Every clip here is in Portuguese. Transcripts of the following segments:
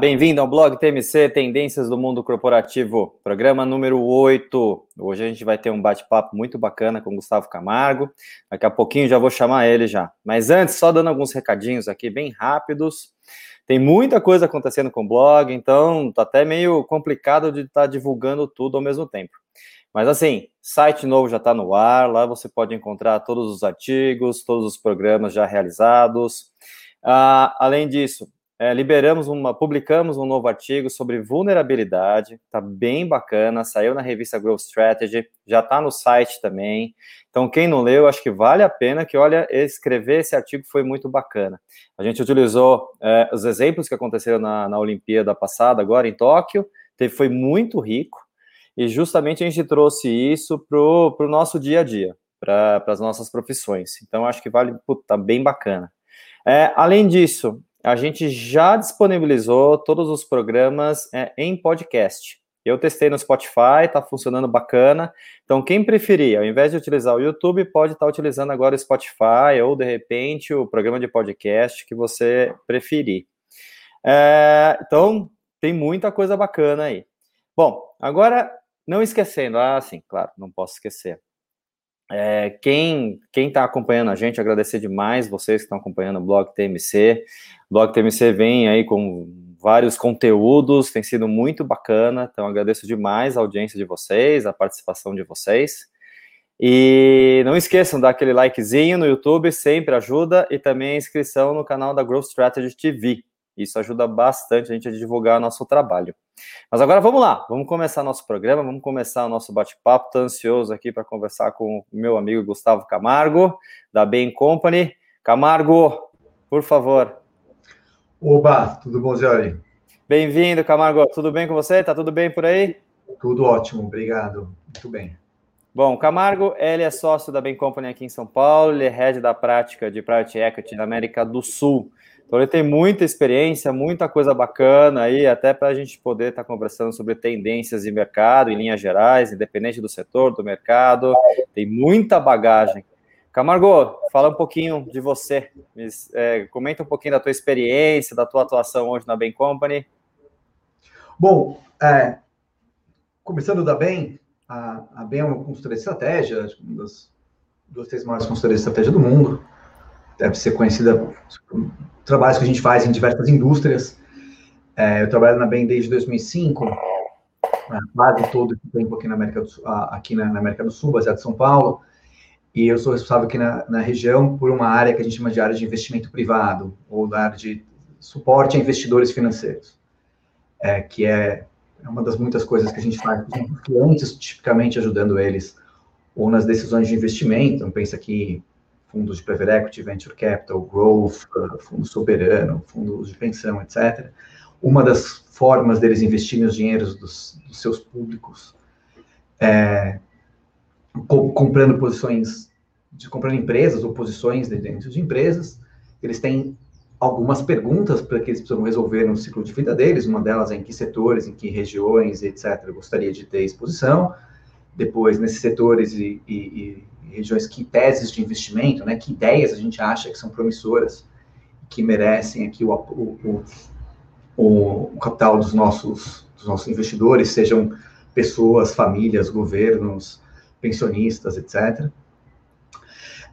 Bem-vindo ao blog TMC Tendências do Mundo Corporativo, programa número 8. Hoje a gente vai ter um bate-papo muito bacana com o Gustavo Camargo. Daqui a pouquinho já vou chamar ele já. Mas antes, só dando alguns recadinhos aqui bem rápidos. Tem muita coisa acontecendo com o blog, então tá até meio complicado de estar tá divulgando tudo ao mesmo tempo. Mas assim, site novo já está no ar, lá você pode encontrar todos os artigos, todos os programas já realizados. Uh, além disso, é, liberamos uma, publicamos um novo artigo sobre vulnerabilidade, tá bem bacana, saiu na revista Growth Strategy, já tá no site também. Então, quem não leu, acho que vale a pena que, olha, escrever esse artigo foi muito bacana. A gente utilizou é, os exemplos que aconteceram na, na Olimpíada passada, agora em Tóquio, teve, foi muito rico, e justamente a gente trouxe isso para o nosso dia a dia, para as nossas profissões. Então, acho que vale, tá bem bacana. É, além disso, a gente já disponibilizou todos os programas é, em podcast. Eu testei no Spotify, está funcionando bacana. Então, quem preferir, ao invés de utilizar o YouTube, pode estar tá utilizando agora o Spotify ou, de repente, o programa de podcast que você preferir. É, então, tem muita coisa bacana aí. Bom, agora, não esquecendo, ah, sim, claro, não posso esquecer. É, quem está acompanhando a gente, agradecer demais vocês que estão acompanhando o blog TMC. O blog TMC vem aí com vários conteúdos, tem sido muito bacana, então agradeço demais a audiência de vocês, a participação de vocês. E não esqueçam de dar aquele likezinho no YouTube, sempre ajuda, e também a inscrição no canal da Growth Strategy TV. Isso ajuda bastante a gente a divulgar nosso trabalho. Mas agora vamos lá, vamos começar nosso programa, vamos começar o nosso bate-papo. Estou ansioso aqui para conversar com o meu amigo Gustavo Camargo, da Bain Company. Camargo, por favor. Oba, tudo bom, Zé? Bem-vindo, Camargo. Tudo bem com você? Tá tudo bem por aí? Tudo ótimo, obrigado. Muito bem. Bom, Camargo, ele é sócio da Bain Company aqui em São Paulo, ele é head da prática de Private Equity na América do Sul. Então ele tem muita experiência, muita coisa bacana aí, até para a gente poder estar tá conversando sobre tendências de mercado em linhas gerais, independente do setor, do mercado. Tem muita bagagem. Camargo, fala um pouquinho de você. É, comenta um pouquinho da tua experiência, da tua atuação hoje na Bain Company. Bom, é, começando da Bain, a, a Bain é uma consultoria de estratégia, uma das duas, três maiores consultorias de estratégia do mundo. Deve ser conhecida trabalhos que a gente faz em diversas indústrias. É, eu trabalho na BEM desde 2005, quase todo esse tempo aqui na América do Sul, aqui na, na, América do Sul, baseado em São Paulo, e eu sou responsável aqui na, na, região por uma área que a gente chama de área de investimento privado, ou da área de suporte a investidores financeiros, é, que é, é uma das muitas coisas que a gente faz com clientes, tipicamente ajudando eles ou nas decisões de investimento, então pensa aqui fundos de private equity, venture capital, growth, uh, fundo soberano, fundos de pensão, etc. Uma das formas deles investirem os dinheiros dos, dos seus públicos é co comprando posições, de, comprando empresas ou posições dentro de empresas. Eles têm algumas perguntas para que eles precisam resolver no ciclo de vida deles. Uma delas é em que setores, em que regiões, etc. gostaria de ter exposição. Depois, nesses setores e, e, regiões, que teses de investimento, né, que ideias a gente acha que são promissoras, que merecem aqui o, o, o, o capital dos nossos, dos nossos investidores, sejam pessoas, famílias, governos, pensionistas, etc.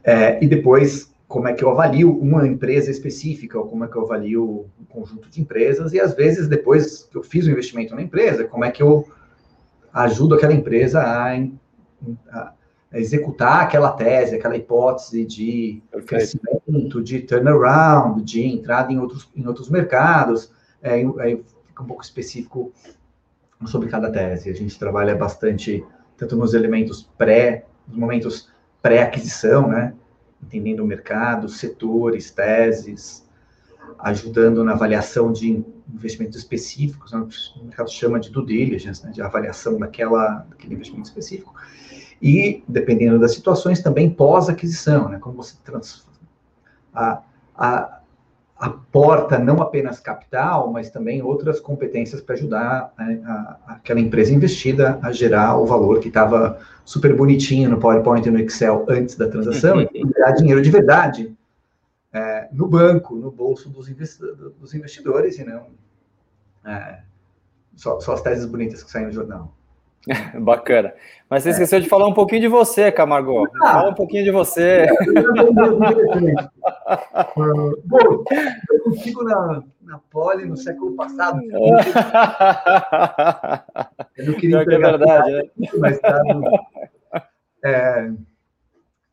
É, e depois, como é que eu avalio uma empresa específica, ou como é que eu avalio um conjunto de empresas, e às vezes, depois que eu fiz o investimento na empresa, como é que eu ajudo aquela empresa a, a executar aquela tese, aquela hipótese de Perfeito. crescimento, de turnaround, de entrada em outros, em outros mercados, é, é, fica um pouco específico sobre cada tese. A gente trabalha bastante, tanto nos elementos pré, nos momentos pré-aquisição, né? Entendendo o mercado, setores, teses, ajudando na avaliação de investimentos específicos, né? o mercado chama de due diligence, né? de avaliação daquela, daquele investimento específico e, dependendo das situações, também pós-aquisição, né? Como você trans... a, a, aporta não apenas capital, mas também outras competências para ajudar né, a, aquela empresa investida a gerar o valor que estava super bonitinho no PowerPoint e no Excel antes da transação e gerar dinheiro de verdade é, no banco, no bolso dos, investidores e não é, só, só as teses bonitas que saem no jornal. Bacana. Mas você esqueceu de falar um pouquinho de você, Camargo. Ah, Fala um pouquinho de você. Bom, eu contigo na, na Poli no século passado. Eu não queria que é verdade, né? Mas, é,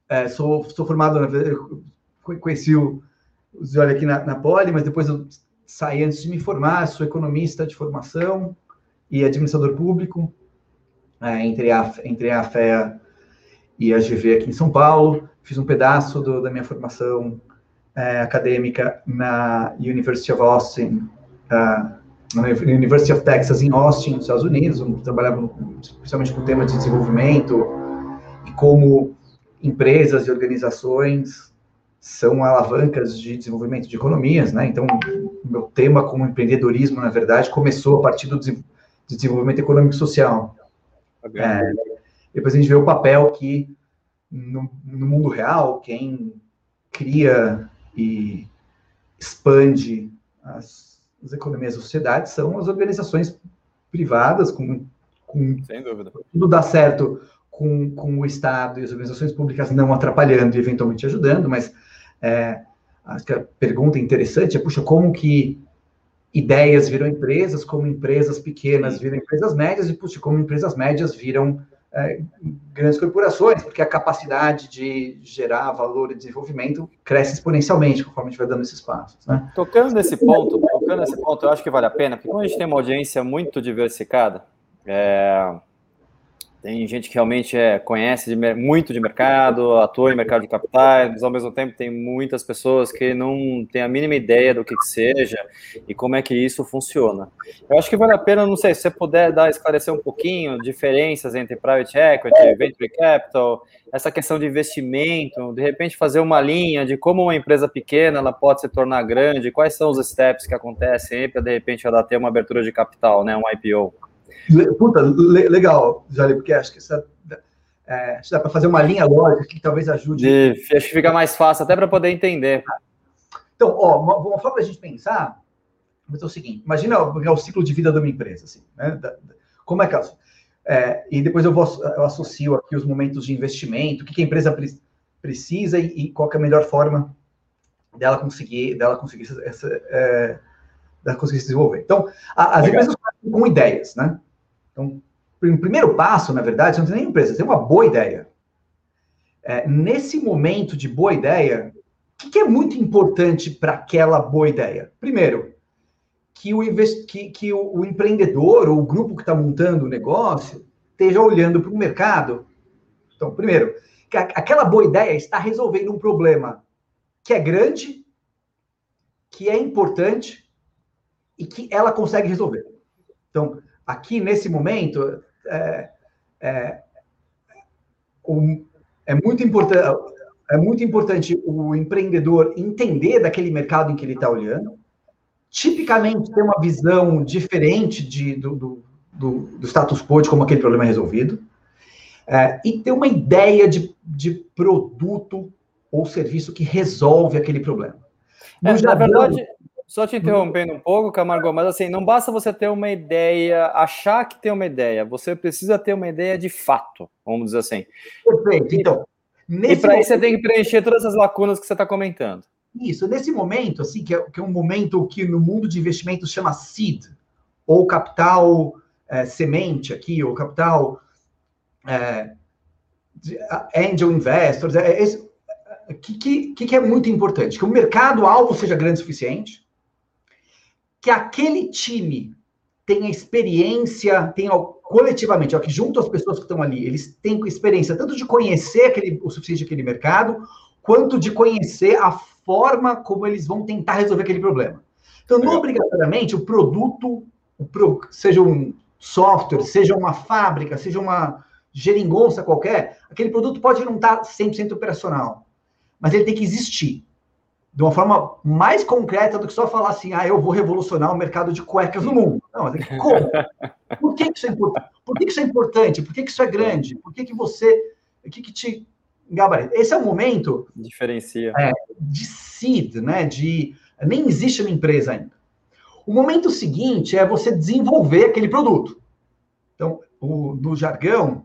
é, sou, sou formado, conheci o, o Zoli aqui na, na Poli, mas depois eu saí antes de me formar, sou economista de formação e administrador público é, entre, a, entre a FEA e a GV aqui em São Paulo. Fiz um pedaço do, da minha formação é, acadêmica na University of Austin, uh, na University of Texas em Austin, nos Estados Unidos, onde trabalhava especialmente com temas de desenvolvimento e como empresas e organizações são alavancas de desenvolvimento de economias, né? Então, meu tema como empreendedorismo, na verdade, começou a partir do desenvolvimento econômico social. É, depois a gente vê o papel que, no, no, mundo real, quem cria e expande as, as economias da sociedade são as organizações privadas, com, com Sem dúvida. tudo dá certo com, com o Estado e as organizações públicas não atrapalhando e eventualmente ajudando, mas é, acho que a pergunta interessante é, puxa, como que ideias viram empresas, como empresas pequenas viram empresas médias, e puxa, como empresas médias viram é, grandes corporações, porque a capacidade de gerar valor e desenvolvimento cresce exponencialmente conforme a gente vai dando esses passos. Né? Tocando nesse ponto, tocando nesse ponto, eu acho que vale a pena, porque como a gente tem uma audiência muito diversificada, é, tem gente que realmente é, conhece de, muito de mercado, atua em mercado de capitais, mas ao mesmo tempo tem muitas pessoas que não têm a mínima ideia do que, que seja e como é que isso funciona. Eu acho que vale a pena, não sei, se você puder dar, esclarecer um pouquinho diferenças entre private equity, venture capital, essa questão de investimento, de repente fazer uma linha de como uma empresa pequena ela pode se tornar grande, quais são os steps que acontecem para de repente ela ter uma abertura de capital, né, um IPO. Puta, legal, Jali, porque acho que essa, é, dá para fazer uma linha lógica que talvez ajude. De, acho que fica mais fácil até para poder entender. Então, ó, uma, uma forma para a gente pensar é o seguinte: imagina o, o, ciclo de vida de uma empresa, assim, né? Da, da, como é que ela, é, e depois eu, vou, eu associo aqui os momentos de investimento, o que, que a empresa pre, precisa e, e, qual é a melhor forma dela conseguir, dela conseguir, essa, é, dela conseguir se desenvolver. Então, a, as Legal. empresas com ideias, né? Então, o primeiro passo, na verdade, você não tem nem empresa, você tem uma boa ideia. É, nesse momento de boa ideia, o que, é muito importante para aquela boa ideia? Primeiro, que o, que, que o, o empreendedor ou o grupo que está montando o negócio esteja olhando para o mercado. Então, primeiro, que aquela boa ideia está resolvendo um problema que é grande, que é importante e que ela consegue resolver. Então, aqui nesse momento, é, é, é muito importante. É muito importante o empreendedor entender daquele mercado em que ele está olhando, tipicamente ter uma visão diferente de, do, do, do, do, status quo de como aquele problema é resolvido, é, e ter uma ideia de, de produto ou serviço que resolve aquele problema. É, na verdade, só te interrompendo um pouco, Camargo, mas assim, não basta você ter uma ideia, achar que tem uma ideia, você precisa ter uma ideia de fato, vamos dizer assim. Perfeito, então. e para isso você tem que preencher todas as lacunas que você está comentando. Isso, nesse momento, assim, que é, que é, um momento que no mundo de investimentos chama seed, ou capital é, semente aqui, ou capital é, angel investors, é, é, que, que, que é muito importante? Que o mercado-alvo seja grande o suficiente, que aquele time tenha experiência, tenha coletivamente, ó, que junto às pessoas que estão ali, eles têm experiência tanto de conhecer aquele, o suficiente daquele mercado, quanto de conhecer a forma como eles vão tentar resolver aquele problema. Então, não obrigatoriamente o produto, o pro, seja um software, seja uma fábrica, seja uma geringonça qualquer, aquele produto pode não estar 100% operacional, mas ele tem que existir de uma forma mais concreta do que só falar assim, ah, eu vou revolucionar o mercado de cuecas no mundo. Não, como? Por que, isso é importante? Por que, isso é importante? Por que, isso é grande? Por que, que você. O que, que te gabarito. Esse é o momento. Diferencia. É, de seed, né? De. Nem existe uma empresa ainda. O momento seguinte é você desenvolver aquele produto. Então, o, no jargão,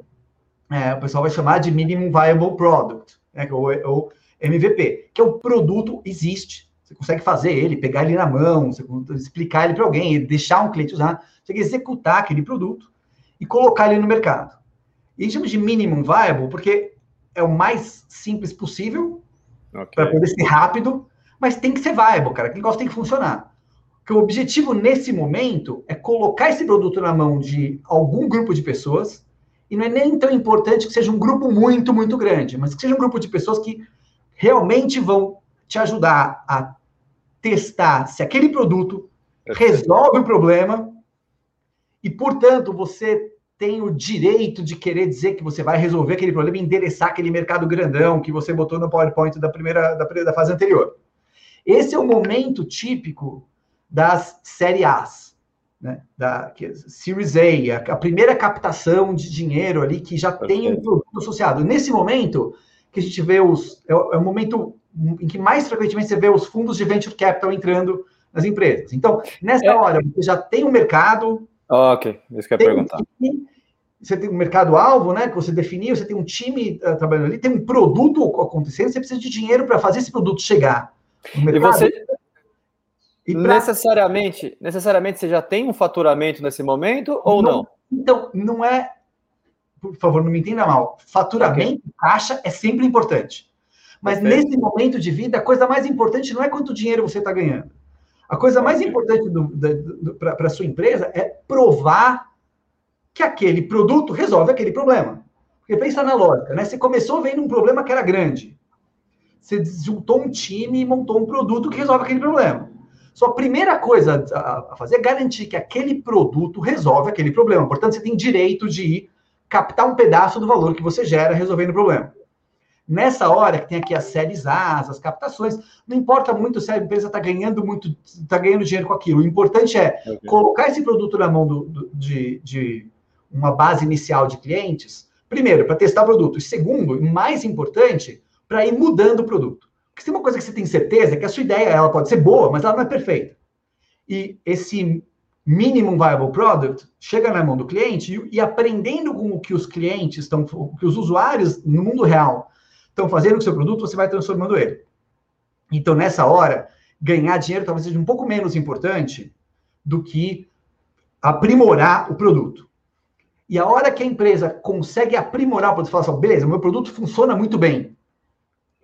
é, o pessoal vai chamar de Minimum Viable Product, né, ou, ou MVP, que é o produto existe. Você consegue fazer ele, pegar ele na mão, você explicar ele para alguém, deixar um cliente usar, você tem que executar aquele produto e colocar ele no mercado. E chama de minimum viable porque é o mais simples possível okay. para poder ser rápido, mas tem que ser viable, cara. O negócio tem que funcionar. Porque o objetivo nesse momento é colocar esse produto na mão de algum grupo de pessoas, e não é nem tão importante que seja um grupo muito, muito grande, mas que seja um grupo de pessoas que realmente vão te ajudar a testar se aquele produto resolve o problema e, portanto, você tem o direito de querer dizer que você vai resolver aquele problema e endereçar aquele mercado grandão que você botou no PowerPoint da primeira da, da fase anterior. Esse é o momento típico das série As, né? Da que, é Series A, a, a, primeira captação de dinheiro ali que já okay. tem um produto associado. Nesse momento que a gente vê os é, é o momento em que mais frequentemente você vê os fundos de venture capital entrando nas empresas. Então, nessa é. hora, você já tem um mercado. ok, isso que eu ia perguntar. Um você tem um mercado-alvo, né? Que você definiu, você tem um time uh, trabalhando ali, tem um produto acontecendo, você precisa de dinheiro para fazer esse produto chegar. No mercado. E você, e pra... necessariamente, necessariamente você já tem um faturamento nesse momento ou não? não? Então, não é. Por favor, não me entenda mal. Faturamento, okay. caixa é sempre importante. Mas Perfeito. nesse momento de vida, a coisa mais importante não é quanto dinheiro você está ganhando. A coisa mais importante para a sua empresa é provar que aquele produto resolve aquele problema. Porque pensa na lógica, né? Você começou vendo um problema que era grande. Você juntou um time e montou um produto que resolve aquele problema. Sua primeira coisa a fazer é garantir que aquele produto resolve aquele problema. Portanto, você tem direito de ir captar um pedaço do valor que você gera resolvendo o problema. Nessa hora que tem aqui as séries A, as captações, não importa muito se a empresa está ganhando muito, está ganhando dinheiro com aquilo. O importante é okay. colocar esse produto na mão do, do, de, de uma base inicial de clientes, primeiro, para testar o produto, e segundo, e mais importante, para ir mudando o produto. Porque se tem uma coisa que você tem certeza, é que a sua ideia ela pode ser boa, mas ela não é perfeita. E esse minimum viable product chega na mão do cliente e, e aprendendo com o que os clientes estão, o que os usuários no mundo real estão fazendo com o seu produto, você vai transformando ele. Então, nessa hora, ganhar dinheiro talvez seja um pouco menos importante do que aprimorar o produto. E a hora que a empresa consegue aprimorar o produto, fala assim, beleza, meu produto funciona muito bem.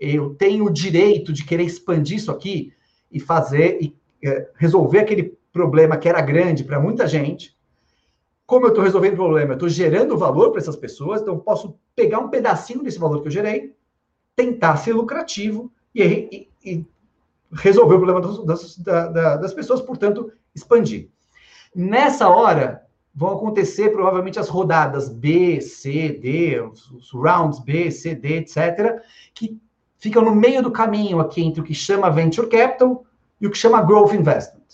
Eu tenho o direito de querer expandir isso aqui e fazer e é, resolver aquele problema que era grande para muita gente. Como eu estou resolvendo o problema? Eu estou gerando valor para essas pessoas, então eu posso pegar um pedacinho desse valor que eu gerei, tentar ser lucrativo e, e, e resolver o problema das, das, das pessoas, portanto, expandir. Nessa hora, vão acontecer provavelmente as rodadas B, C, D, os, rounds B, C, D, etc., que ficam no meio do caminho aqui entre o que chama Venture Capital e o que chama Growth Investment.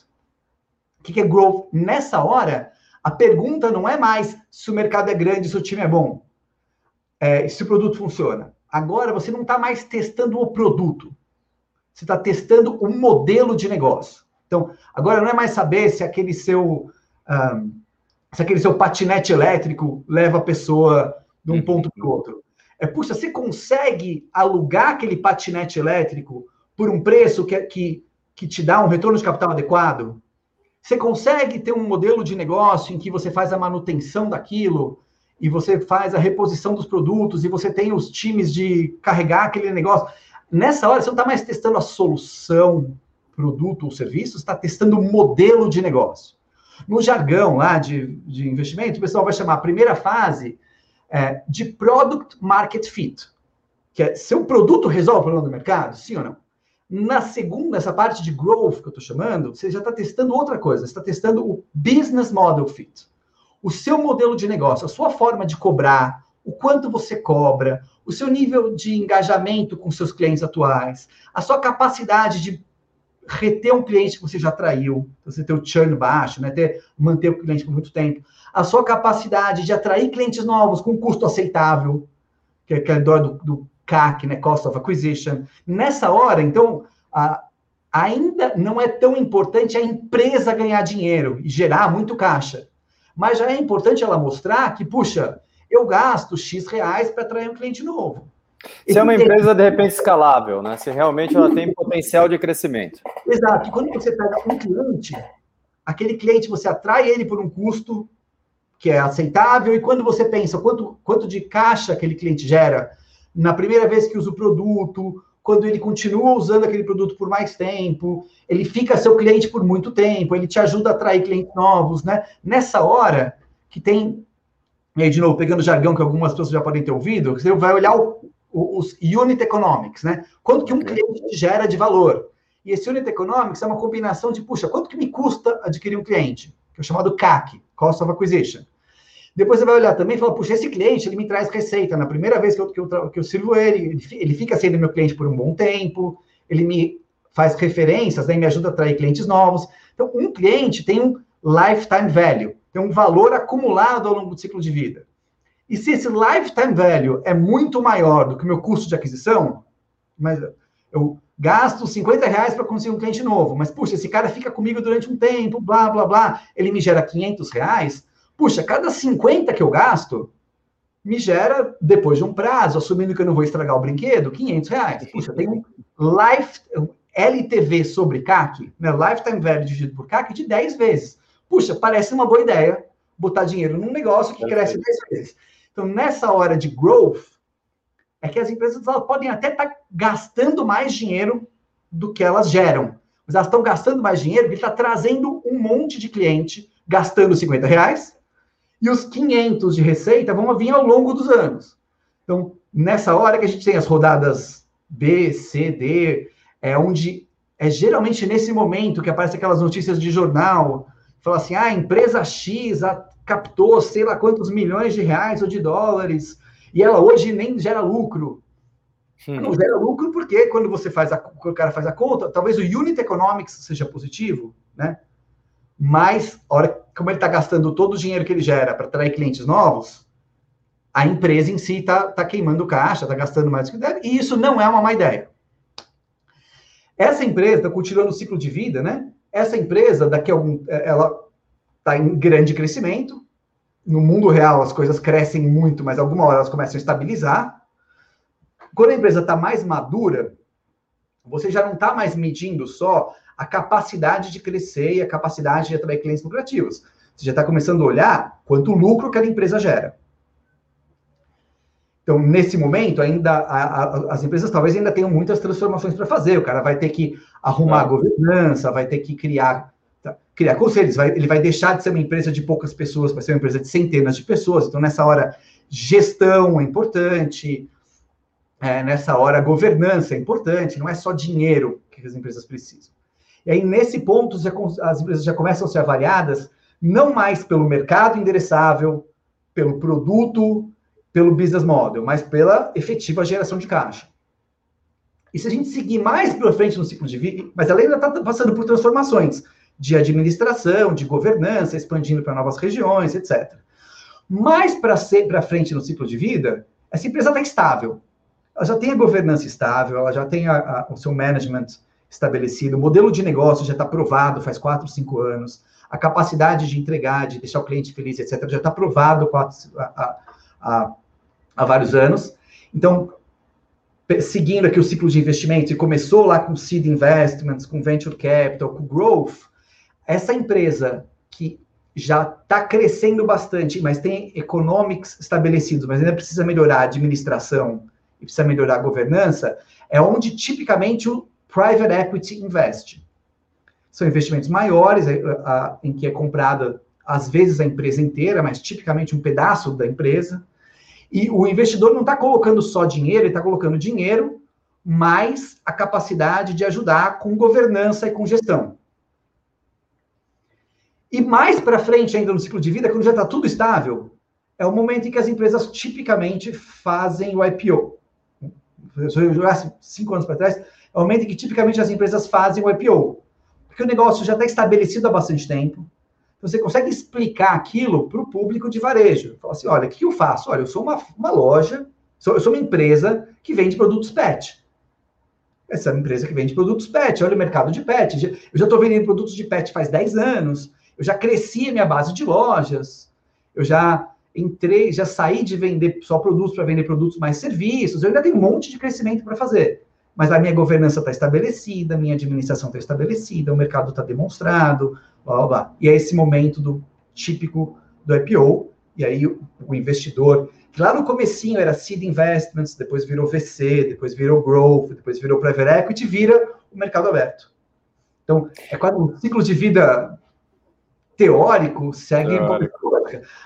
O que é Growth? Nessa hora, a pergunta não é mais se o mercado é grande, se o time é bom, é, se o produto funciona. Agora você não está mais testando o produto, você está testando o modelo de negócio. Então, agora não é mais saber se aquele seu... Um, se aquele seu patinete elétrico leva a pessoa de um uhum. ponto para o outro. É, puxa, você consegue alugar aquele patinete elétrico por um preço que, que, que te dá um retorno de capital adequado? Você consegue ter um modelo de negócio em que você faz a manutenção daquilo e você faz a reposição dos produtos e você tem os times de carregar aquele negócio? Nessa hora, você não está mais testando a solução, produto ou serviço, está testando o modelo de negócio. No jargão lá de, de investimento, o pessoal vai chamar a primeira fase é, de Product Market Fit, que é se o produto resolve o problema do mercado, sim ou não? Na segunda, essa parte de growth que eu estou chamando, você já está testando outra coisa, você está testando o Business Model Fit. O seu modelo de negócio, a sua forma de cobrar, o quanto você cobra, o seu nível de engajamento com seus clientes atuais, a sua capacidade de reter um cliente que você já atraiu, você ter o churn baixo, né? ter, manter o cliente por muito tempo, a sua capacidade de atrair clientes novos com custo aceitável, que é aquela dor do, do CAC, né, Cost of Acquisition. Nessa hora, então, a, ainda não é tão importante a empresa ganhar dinheiro e gerar muito caixa. Mas já é importante ela mostrar que, puxa, eu gasto X reais para atrair um cliente novo. Se é uma empresa, de repente, escalável, né? Se realmente ela tem potencial de crescimento. Exato. Quando você pega um cliente, aquele cliente você atrai ele por um custo que é aceitável, e quando você pensa quanto, quanto de caixa aquele cliente gera na primeira vez que usa o produto, quando ele continua usando aquele produto por mais tempo, ele fica seu cliente por muito tempo, ele te ajuda a atrair clientes novos, né? Nessa hora que tem, e aí de novo, pegando o jargão que algumas pessoas já podem ter ouvido, você vai olhar o, o, os unit economics, né? Quanto que um cliente gera de valor. E esse unit economics é uma combinação de, puxa, quanto que me custa adquirir um cliente? Que é o chamado CAC, Cost of Acquisition. Depois você vai olhar também e falar, puxa, esse cliente, ele me traz receita. Na primeira vez que eu, que eu, que eu sirvo ele, ele fica sendo meu cliente por um bom tempo, ele me faz referências, né, me ajuda a atrair clientes novos. Então, um cliente tem um lifetime value, tem um valor acumulado ao longo do ciclo de vida. E se esse lifetime value é muito maior do que o meu custo de aquisição, mas eu gasto 50 reais para conseguir um cliente novo, mas, puxa, esse cara fica comigo durante um tempo, blá, blá, blá, ele me gera 500 reais, Puxa, cada 50 que eu gasto, me gera, depois de um prazo, assumindo que eu não vou estragar o brinquedo, 500 reais. Puxa, tem um life, LTV sobre CAC, né, Lifetime Value dividido por CAC, de 10 vezes. Puxa, parece uma boa ideia botar dinheiro num negócio que cresce 10 vezes. Então, nessa hora de growth, é que as empresas podem até estar tá gastando mais dinheiro do que elas geram. Mas elas estão gastando mais dinheiro porque está trazendo um monte de cliente gastando 50 reais e os 500 de receita vão vir ao longo dos anos. Então, nessa hora que a gente tem as rodadas B, C, D, é onde é geralmente nesse momento que aparecem aquelas notícias de jornal, fala assim, ah, a empresa X captou sei lá quantos milhões de reais ou de dólares, e ela hoje nem gera lucro. Hum. Não gera lucro porque quando você faz a, o cara faz a conta, talvez o unit economics seja positivo, né? Mas, hora, como ele está gastando todo o dinheiro que ele gera para atrair clientes novos, a empresa em si está tá queimando caixa, está gastando mais do que deve, e isso não é uma má ideia. Essa empresa, continuando o ciclo de vida, né? Essa empresa, daqui a algum. É, ela está em grande crescimento. No mundo real, as coisas crescem muito, mas alguma hora elas começam a estabilizar. Quando a empresa está mais madura, você já não está mais medindo só a capacidade de crescer e a capacidade de atrair clientes lucrativos. Você já está começando a olhar quanto lucro que a empresa gera. Então, nesse momento, ainda a, a, as empresas talvez ainda tenham muitas transformações para fazer. O cara vai ter que arrumar a governança, vai ter que criar, tá, criar conselhos, vai, ele vai deixar de ser uma empresa de poucas pessoas para ser uma empresa de centenas de pessoas. Então, nessa hora, gestão é importante, é, nessa hora, governança é importante, não é só dinheiro que as empresas precisam. E aí, nesse ponto, as empresas já começam a ser avaliadas não mais pelo mercado endereçável, pelo produto, pelo business model, mas pela efetiva geração de caixa. E se a gente seguir mais para frente no ciclo de vida, mas ela ainda está passando por transformações de administração, de governança, expandindo para novas regiões, etc. Mais para frente no ciclo de vida, essa empresa está estável. Ela já tem a governança estável, ela já tem a, a, o seu management estabelecido, o modelo de negócio já está provado faz quatro, cinco anos, a capacidade de entregar, de deixar o cliente feliz, etc., já está provado há, há, há vários anos. Então, seguindo aqui o ciclo de investimento, e começou lá com seed investments, com venture capital, com growth, essa empresa que já está crescendo bastante, mas tem economics estabelecidos, mas ainda precisa melhorar a administração e precisa melhorar a governança, é onde tipicamente o private equity invest. São investimentos maiores, é, em que é comprada, às vezes, a empresa inteira, mas tipicamente um pedaço da empresa. E o investidor não está colocando só dinheiro, ele está colocando dinheiro mais a capacidade de ajudar com governança e com gestão. E mais para frente, ainda no ciclo de vida, quando já está tudo estável, é o momento em que as empresas tipicamente fazem o IPO. Se eu jogasse cinco anos para trás, é o momento em que tipicamente as empresas fazem o IPO. Porque o negócio já está estabelecido há bastante tempo. Você consegue explicar aquilo para o público de varejo. Fala assim: olha, o que eu faço? Olha, eu sou uma, uma loja Eu sou uma empresa que vende produtos pet. Essa é uma empresa que vende produtos pet. Olha o mercado de pet. Eu já estou vendendo produtos de pet faz 10 anos. Eu já cresci a minha base de lojas. Eu já entrei, já saí de vender só produtos para vender produtos mais serviços. Eu ainda tenho um monte de crescimento para fazer. Mas a minha governança está estabelecida, a minha administração está estabelecida, o mercado está demonstrado, blá, blá, blá. E é esse momento do típico do IPO, e aí o, o investidor, que lá no comecinho era Seed Investments, depois virou VC, depois virou Growth, depois virou Private Equity, vira o mercado aberto. Então, é quase um ciclo de vida teórico, segue teórico.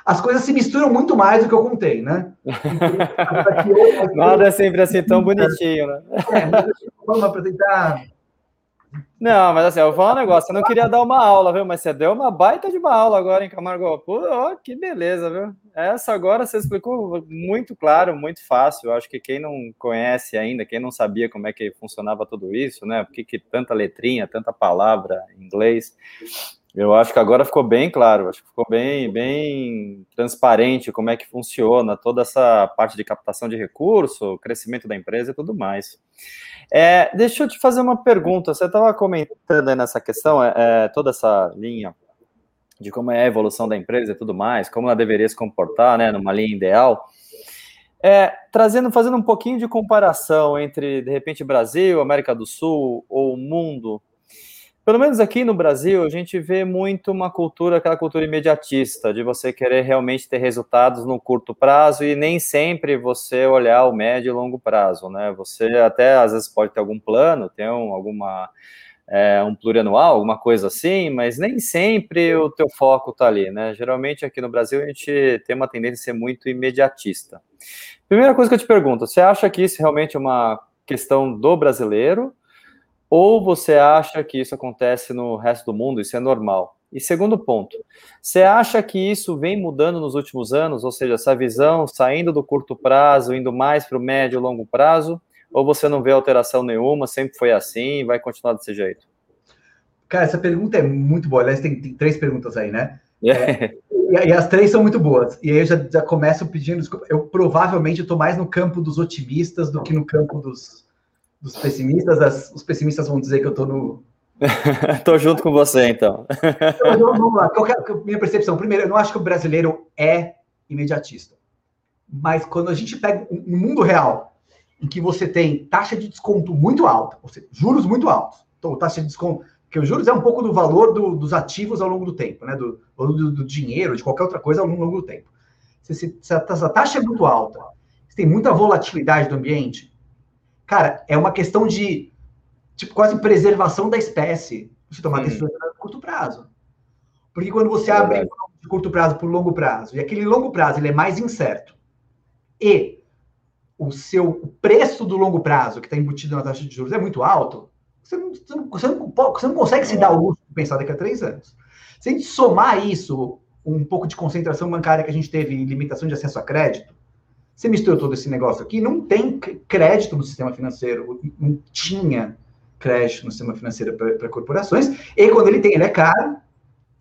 As coisas se misturam muito mais do que eu contei, né? Nada é sempre assim tão bonitinho, né? É, mas para tentar não, mas assim, eu vou falar um negócio. Eu não queria dar uma aula, viu? Mas você deu uma baita de uma aula agora, hein, Camargo? Pô, ó, que beleza, viu? Essa agora você explicou muito claro, muito fácil. Eu acho que quem não conhece ainda, quem não sabia como é que funcionava tudo isso, né? Por que, que tanta letrinha, tanta palavra em inglês? Eu acho que agora ficou bem claro, acho que ficou bem, bem transparente como é que funciona toda essa parte de captação de recurso, crescimento da empresa e tudo mais. É, deixa eu te fazer uma pergunta. Você estava comentando nessa questão, é, é, toda essa linha de como é a evolução da empresa e tudo mais, como ela deveria se comportar, né, numa linha ideal. É, trazendo, fazendo um pouquinho de comparação entre, de repente, Brasil, América do Sul ou o mundo, pelo menos aqui no Brasil, a gente vê muito uma cultura, aquela cultura imediatista, de você querer realmente ter resultados no curto prazo e nem sempre você olhar o médio e longo prazo, né? Você até às vezes pode ter algum plano, ter um, alguma é, um plurianual, alguma coisa assim, mas nem sempre o teu foco está ali, né? Geralmente aqui no Brasil a gente tem uma tendência a ser muito imediatista. Primeira coisa que eu te pergunto, você acha que isso realmente é uma questão do brasileiro? Ou você acha que isso acontece no resto do mundo, isso é normal? E segundo ponto, você acha que isso vem mudando nos últimos anos, ou seja, essa visão saindo do curto prazo, indo mais para o médio e longo prazo, ou você não vê alteração nenhuma, sempre foi assim, vai continuar desse jeito? Cara, essa pergunta é muito boa. Aliás, tem, tem três perguntas aí, né? É, e, e, as três são muito boas. E aí eu já, já começo pedindo desculpa. Eu provavelmente estou mais no campo dos otimistas do que no campo dos, dos pessimistas, as, os pessimistas vão dizer que eu estou no. Estou junto com você, então. então vamos lá. Qual é minha percepção? Primeiro, eu não acho que o brasileiro é imediatista. Mas quando a gente pega um mundo real, em que você tem taxa de desconto muito alta, ou seja, juros muito altos, então taxa de desconto, que os juros é um pouco do valor do, dos ativos ao longo do tempo, né? Do, do, do, dinheiro, de qualquer outra coisa ao longo do tempo. Se, se, se, a, se a taxa é muito alta, se tem muita volatilidade do ambiente, Cara, é uma questão de tipo, quase preservação da espécie. Você tomar decisões a curto prazo. Porque quando você é abre de curto prazo para o longo prazo, e aquele longo prazo ele é mais incerto, e o seu preço do longo prazo, que está embutido na taxa de juros, é muito alto, você não, você não, você não, você não consegue se dar o luxo de pensar daqui a três anos. Se a gente somar isso, um pouco de concentração bancária que a gente teve, limitação de acesso a crédito, você misturou todo esse negócio aqui, não tem crédito no sistema financeiro, não tinha crédito no sistema financeiro para corporações, e quando ele tem, ele é caro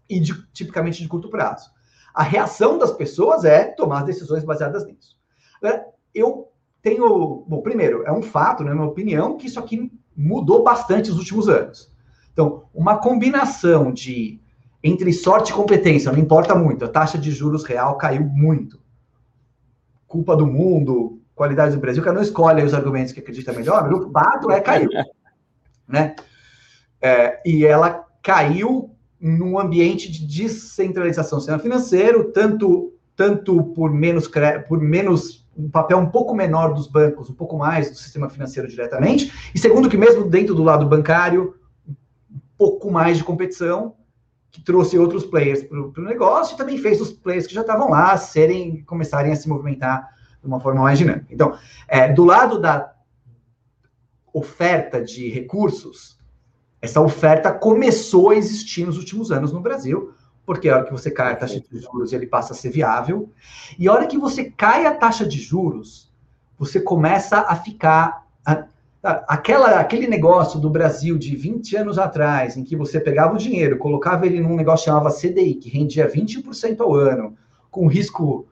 e de, tipicamente de curto prazo. A reação das pessoas é tomar decisões baseadas nisso. Eu tenho. Bom, primeiro, é um fato, na né, minha opinião, que isso aqui mudou bastante nos últimos anos. Então, uma combinação de entre sorte e competência, não importa muito, a taxa de juros real caiu muito culpa do mundo, qualidade do Brasil, cara não escolhe os argumentos que acredita melhor, o fato é caiu. né? É, e ela caiu num ambiente de descentralização do sistema financeiro, tanto, tanto por menos por menos um papel um pouco menor dos bancos, um pouco mais do sistema financeiro diretamente, e segundo que mesmo dentro do lado bancário, um pouco mais de competição, que trouxe outros players para o negócio e também fez os players que já estavam lá serem começarem a se movimentar de uma forma mais dinâmica. Então, é, do lado da oferta de recursos, essa oferta começou a existir nos últimos anos no Brasil, porque a hora que você cai a taxa de juros, ele passa a ser viável, e a hora que você cai a taxa de juros, você começa a ficar aquela, aquele negócio do Brasil de 20 anos atrás, em que você pegava o dinheiro, colocava ele num negócio que chamava CDI, que rendia 20% ao ano, com risco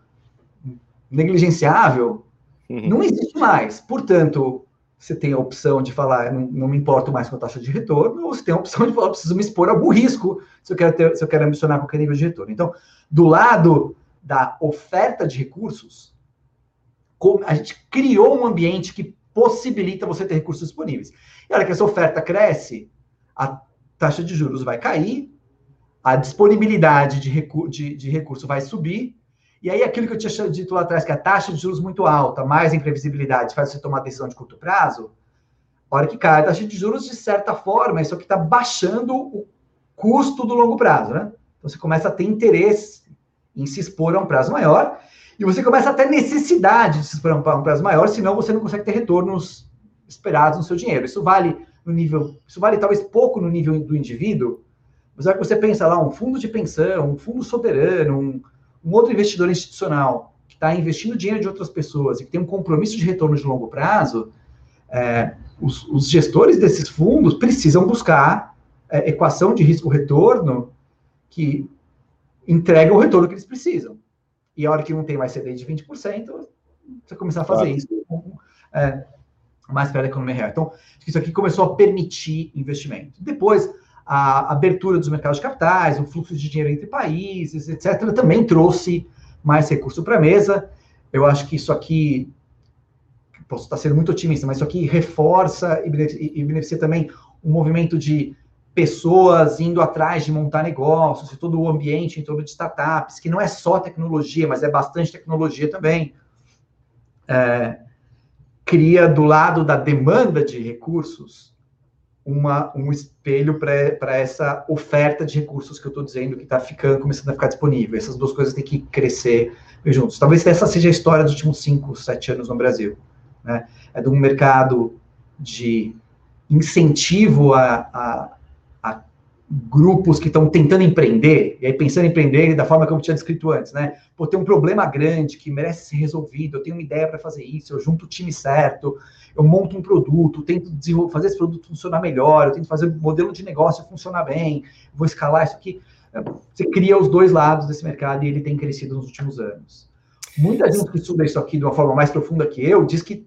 negligenciável, Uhum. Não existe mais. Portanto, você tem a opção de falar, não, não, me importo mais com a taxa de retorno, ou você tem a opção de falar, preciso me expor a algum risco se eu quero, ter, se eu quero ambicionar qualquer nível de retorno. Então, do lado da oferta de recursos, a gente criou um ambiente que possibilita você ter recursos disponíveis. E a hora que essa oferta cresce, a taxa de juros vai cair, a disponibilidade de, recu de, de recurso vai subir, e aí aquilo que eu tinha dito lá atrás, que a taxa de juros muito alta, mais imprevisibilidade, faz você tomar decisão de curto prazo, a hora que cai a taxa de juros, de certa forma, isso aqui está baixando o custo do longo prazo, né? Então você começa a ter interesse em se expor a um prazo maior, e você começa a ter necessidade de se expor a um prazo maior, senão você não consegue ter retornos esperados no seu dinheiro. Isso vale no nível, isso vale talvez pouco no nível do indivíduo, mas é que você pensa lá, um fundo de pensão, um fundo soberano, um, um outro investidor institucional que está investindo dinheiro de outras pessoas e que tem um compromisso de retorno de longo prazo, é, os, os, gestores desses fundos precisam buscar é, equação de risco-retorno que entrega o retorno que eles precisam. E a hora que não tem mais CDI de 20%, você começar a fazer claro. isso é, mais perto da economia real. Então, isso aqui começou a permitir investimento. Depois, a abertura dos mercados de capitais, o fluxo de dinheiro entre países, etc., também trouxe mais recurso para a mesa. Eu acho que isso aqui, posso estar sendo muito otimista, mas isso aqui reforça e beneficia, e beneficia também um movimento de pessoas indo atrás de montar negócios, e todo o ambiente em torno de startups, que não é só tecnologia, mas é bastante tecnologia também. É, cria do lado da demanda de recursos uma, um espelho para essa oferta de recursos que eu estou dizendo que está ficando, começando a ficar disponível. Essas duas coisas têm que crescer juntos. Talvez essa seja a história dos últimos cinco, sete anos no Brasil. Né? É de um mercado de incentivo a, a, grupos que estão tentando empreender, e aí pensando em empreender da forma que eu tinha descrito antes, né? Pô, tem um problema grande que merece ser resolvido, eu tenho uma ideia para fazer isso, eu junto o time certo, eu monto um produto, tento fazer esse produto funcionar melhor, eu tento fazer o modelo de negócio funcionar bem, vou escalar isso aqui. Você cria os dois lados desse mercado e ele tem crescido nos últimos anos. Muita gente que estuda isso aqui de uma forma mais profunda que eu diz que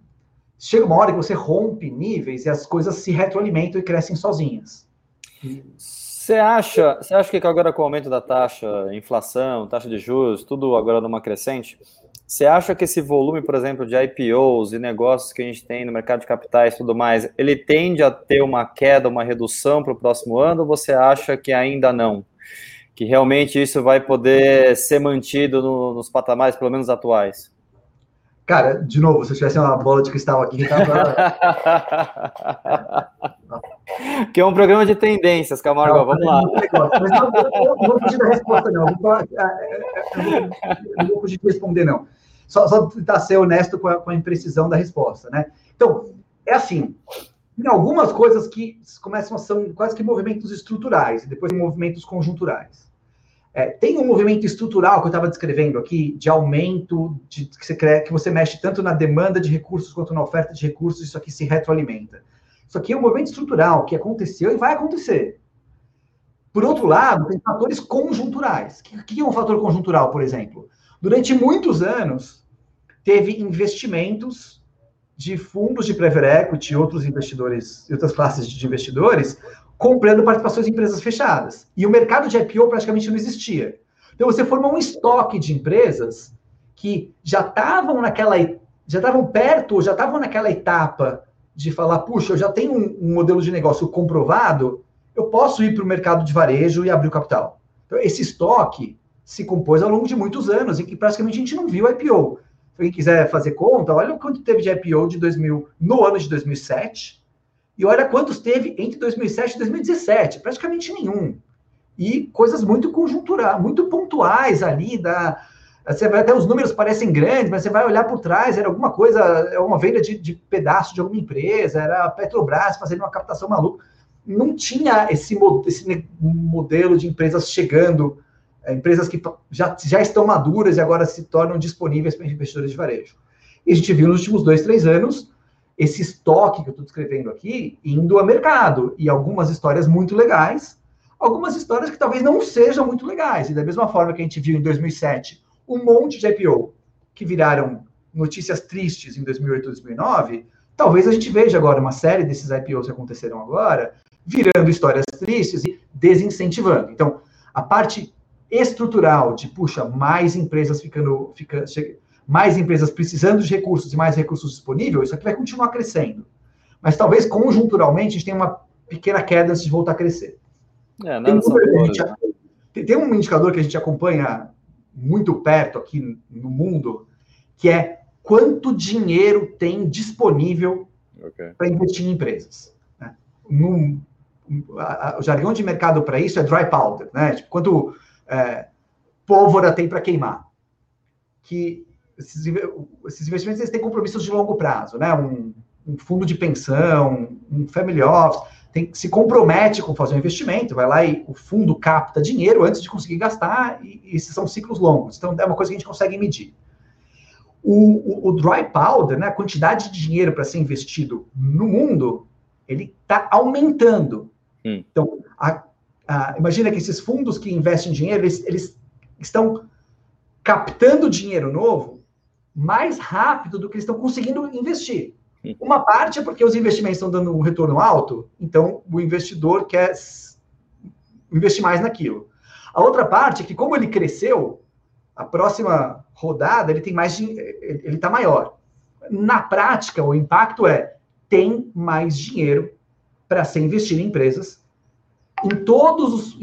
chega uma hora que você rompe níveis e as coisas se retroalimentam e crescem sozinhas. Você acha, você acha que agora com o aumento da taxa, inflação, taxa de juros, tudo agora numa crescente, você acha que esse volume, por exemplo, de IPOs e negócios que a gente tem no mercado de capitais e tudo mais, ele tende a ter uma queda, uma redução para o próximo ano, ou você acha que ainda não? Que realmente isso vai poder ser mantido no, nos patamares, pelo menos atuais? Cara, de novo, se eu tivesse uma bola de cristal aqui, tava... que é um programa de tendências, Camargo, não, vamos lá. Mas não, não, vou fugir da resposta, não. Vou, é, é, não vou fugir de responder, não. Só, só tentar ser honesto com a, com a imprecisão da resposta, né? Então, é assim, tem algumas coisas que começam a ser quase que movimentos estruturais, e depois movimentos conjunturais. É, tem um movimento estrutural que eu estava descrevendo aqui, de aumento, de, que, você, que você mexe tanto na demanda de recursos quanto na oferta de recursos, isso aqui se retroalimenta. Isso aqui é um movimento estrutural que aconteceu e vai acontecer. Por outro lado, tem fatores conjunturais. O que é um fator conjuntural, por exemplo? Durante muitos anos, teve investimentos de fundos de private equity e outros investidores, outras classes de investidores, comprando participações em empresas fechadas. E o mercado de IPO praticamente não existia. Então você formou um estoque de empresas que já estavam naquela já estavam perto, já estavam naquela etapa de falar, puxa, eu já tenho um, um modelo de negócio comprovado, eu posso ir para o mercado de varejo e abrir o capital. Então, esse estoque se compôs ao longo de muitos anos, em que praticamente a gente não viu IPO. Quem quiser fazer conta, olha o quanto teve de IPO de 2000, no ano de 2007, e olha quantos teve entre 2007 e 2017, praticamente nenhum. E coisas muito conjunturais, muito pontuais ali da. Você vai até os números parecem grandes, mas você vai olhar por trás, era alguma coisa, é uma venda de, de pedaço de alguma empresa, era a Petrobras fazendo uma captação maluca. Não tinha esse, esse modelo de empresas chegando, é, empresas que já, já estão maduras e agora se tornam disponíveis para investidores de varejo. E a gente viu nos últimos dois, três anos esse estoque que eu estou descrevendo aqui indo a mercado e algumas histórias muito legais, algumas histórias que talvez não sejam muito legais. E da mesma forma que a gente viu em 2007 um monte de IPO que viraram notícias tristes em 2008 e 2009, talvez a gente veja agora uma série desses IPOs que aconteceram agora, virando histórias tristes e desincentivando. Então, a parte estrutural de, puxa, mais empresas ficando, fica, mais empresas precisando de recursos e mais recursos disponíveis, isso aqui vai continuar crescendo. Mas talvez conjunturalmente a gente tenha uma pequena queda antes de voltar a crescer. É, tem, um gente, tem, tem um indicador que a gente acompanha muito perto aqui no mundo, que é quanto dinheiro tem disponível okay. para investir em empresas. Né? A, a, o jargão de mercado para isso é dry powder, né? Tipo, quanto é, pólvora tem para queimar. Que esses, esses, investimentos eles têm compromissos de longo prazo, né? Um, um fundo de pensão, um family office tem, se compromete com fazer um investimento, vai lá e o fundo capta dinheiro antes de conseguir gastar, e, e esses são ciclos longos. Então, é uma coisa que a gente consegue medir. O, o, o dry powder, né, a quantidade de dinheiro para ser investido no mundo, ele está aumentando. Hum. Então, a, a, imagina que esses fundos que investem dinheiro, eles, eles estão captando dinheiro novo mais rápido do que eles estão conseguindo investir. Uma parte é porque os investimentos estão dando um retorno alto, então o investidor quer investir mais naquilo. A outra parte é que, como ele cresceu, a próxima rodada ele tem mais ele está maior. Na prática, o impacto é tem mais dinheiro para ser investido em empresas em todos os.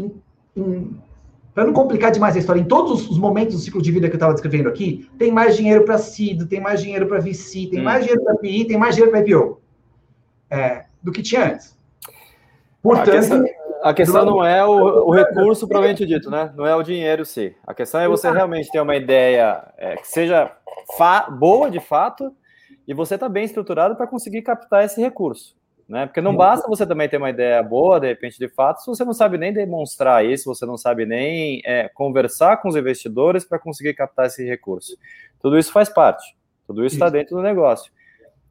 Para não complicar demais a história, em todos os momentos do ciclo de vida que eu estava descrevendo aqui, tem mais dinheiro para CID, tem mais dinheiro para VC, tem hum. mais dinheiro para PI, tem mais dinheiro para IPO é, do que tinha antes. Portanto. A questão, a questão não é o, o, recurso provavelmente dito, né? Não é o dinheiro sim. A questão é você realmente ter uma ideia é, que seja boa de fato e você está bem estruturado para conseguir captar esse recurso. Né? Porque não basta você também ter uma ideia boa, de repente, de fato, se você não sabe nem demonstrar isso, você não sabe nem é, conversar com os investidores para conseguir captar esse recurso. Tudo isso faz parte, tudo isso está dentro do negócio.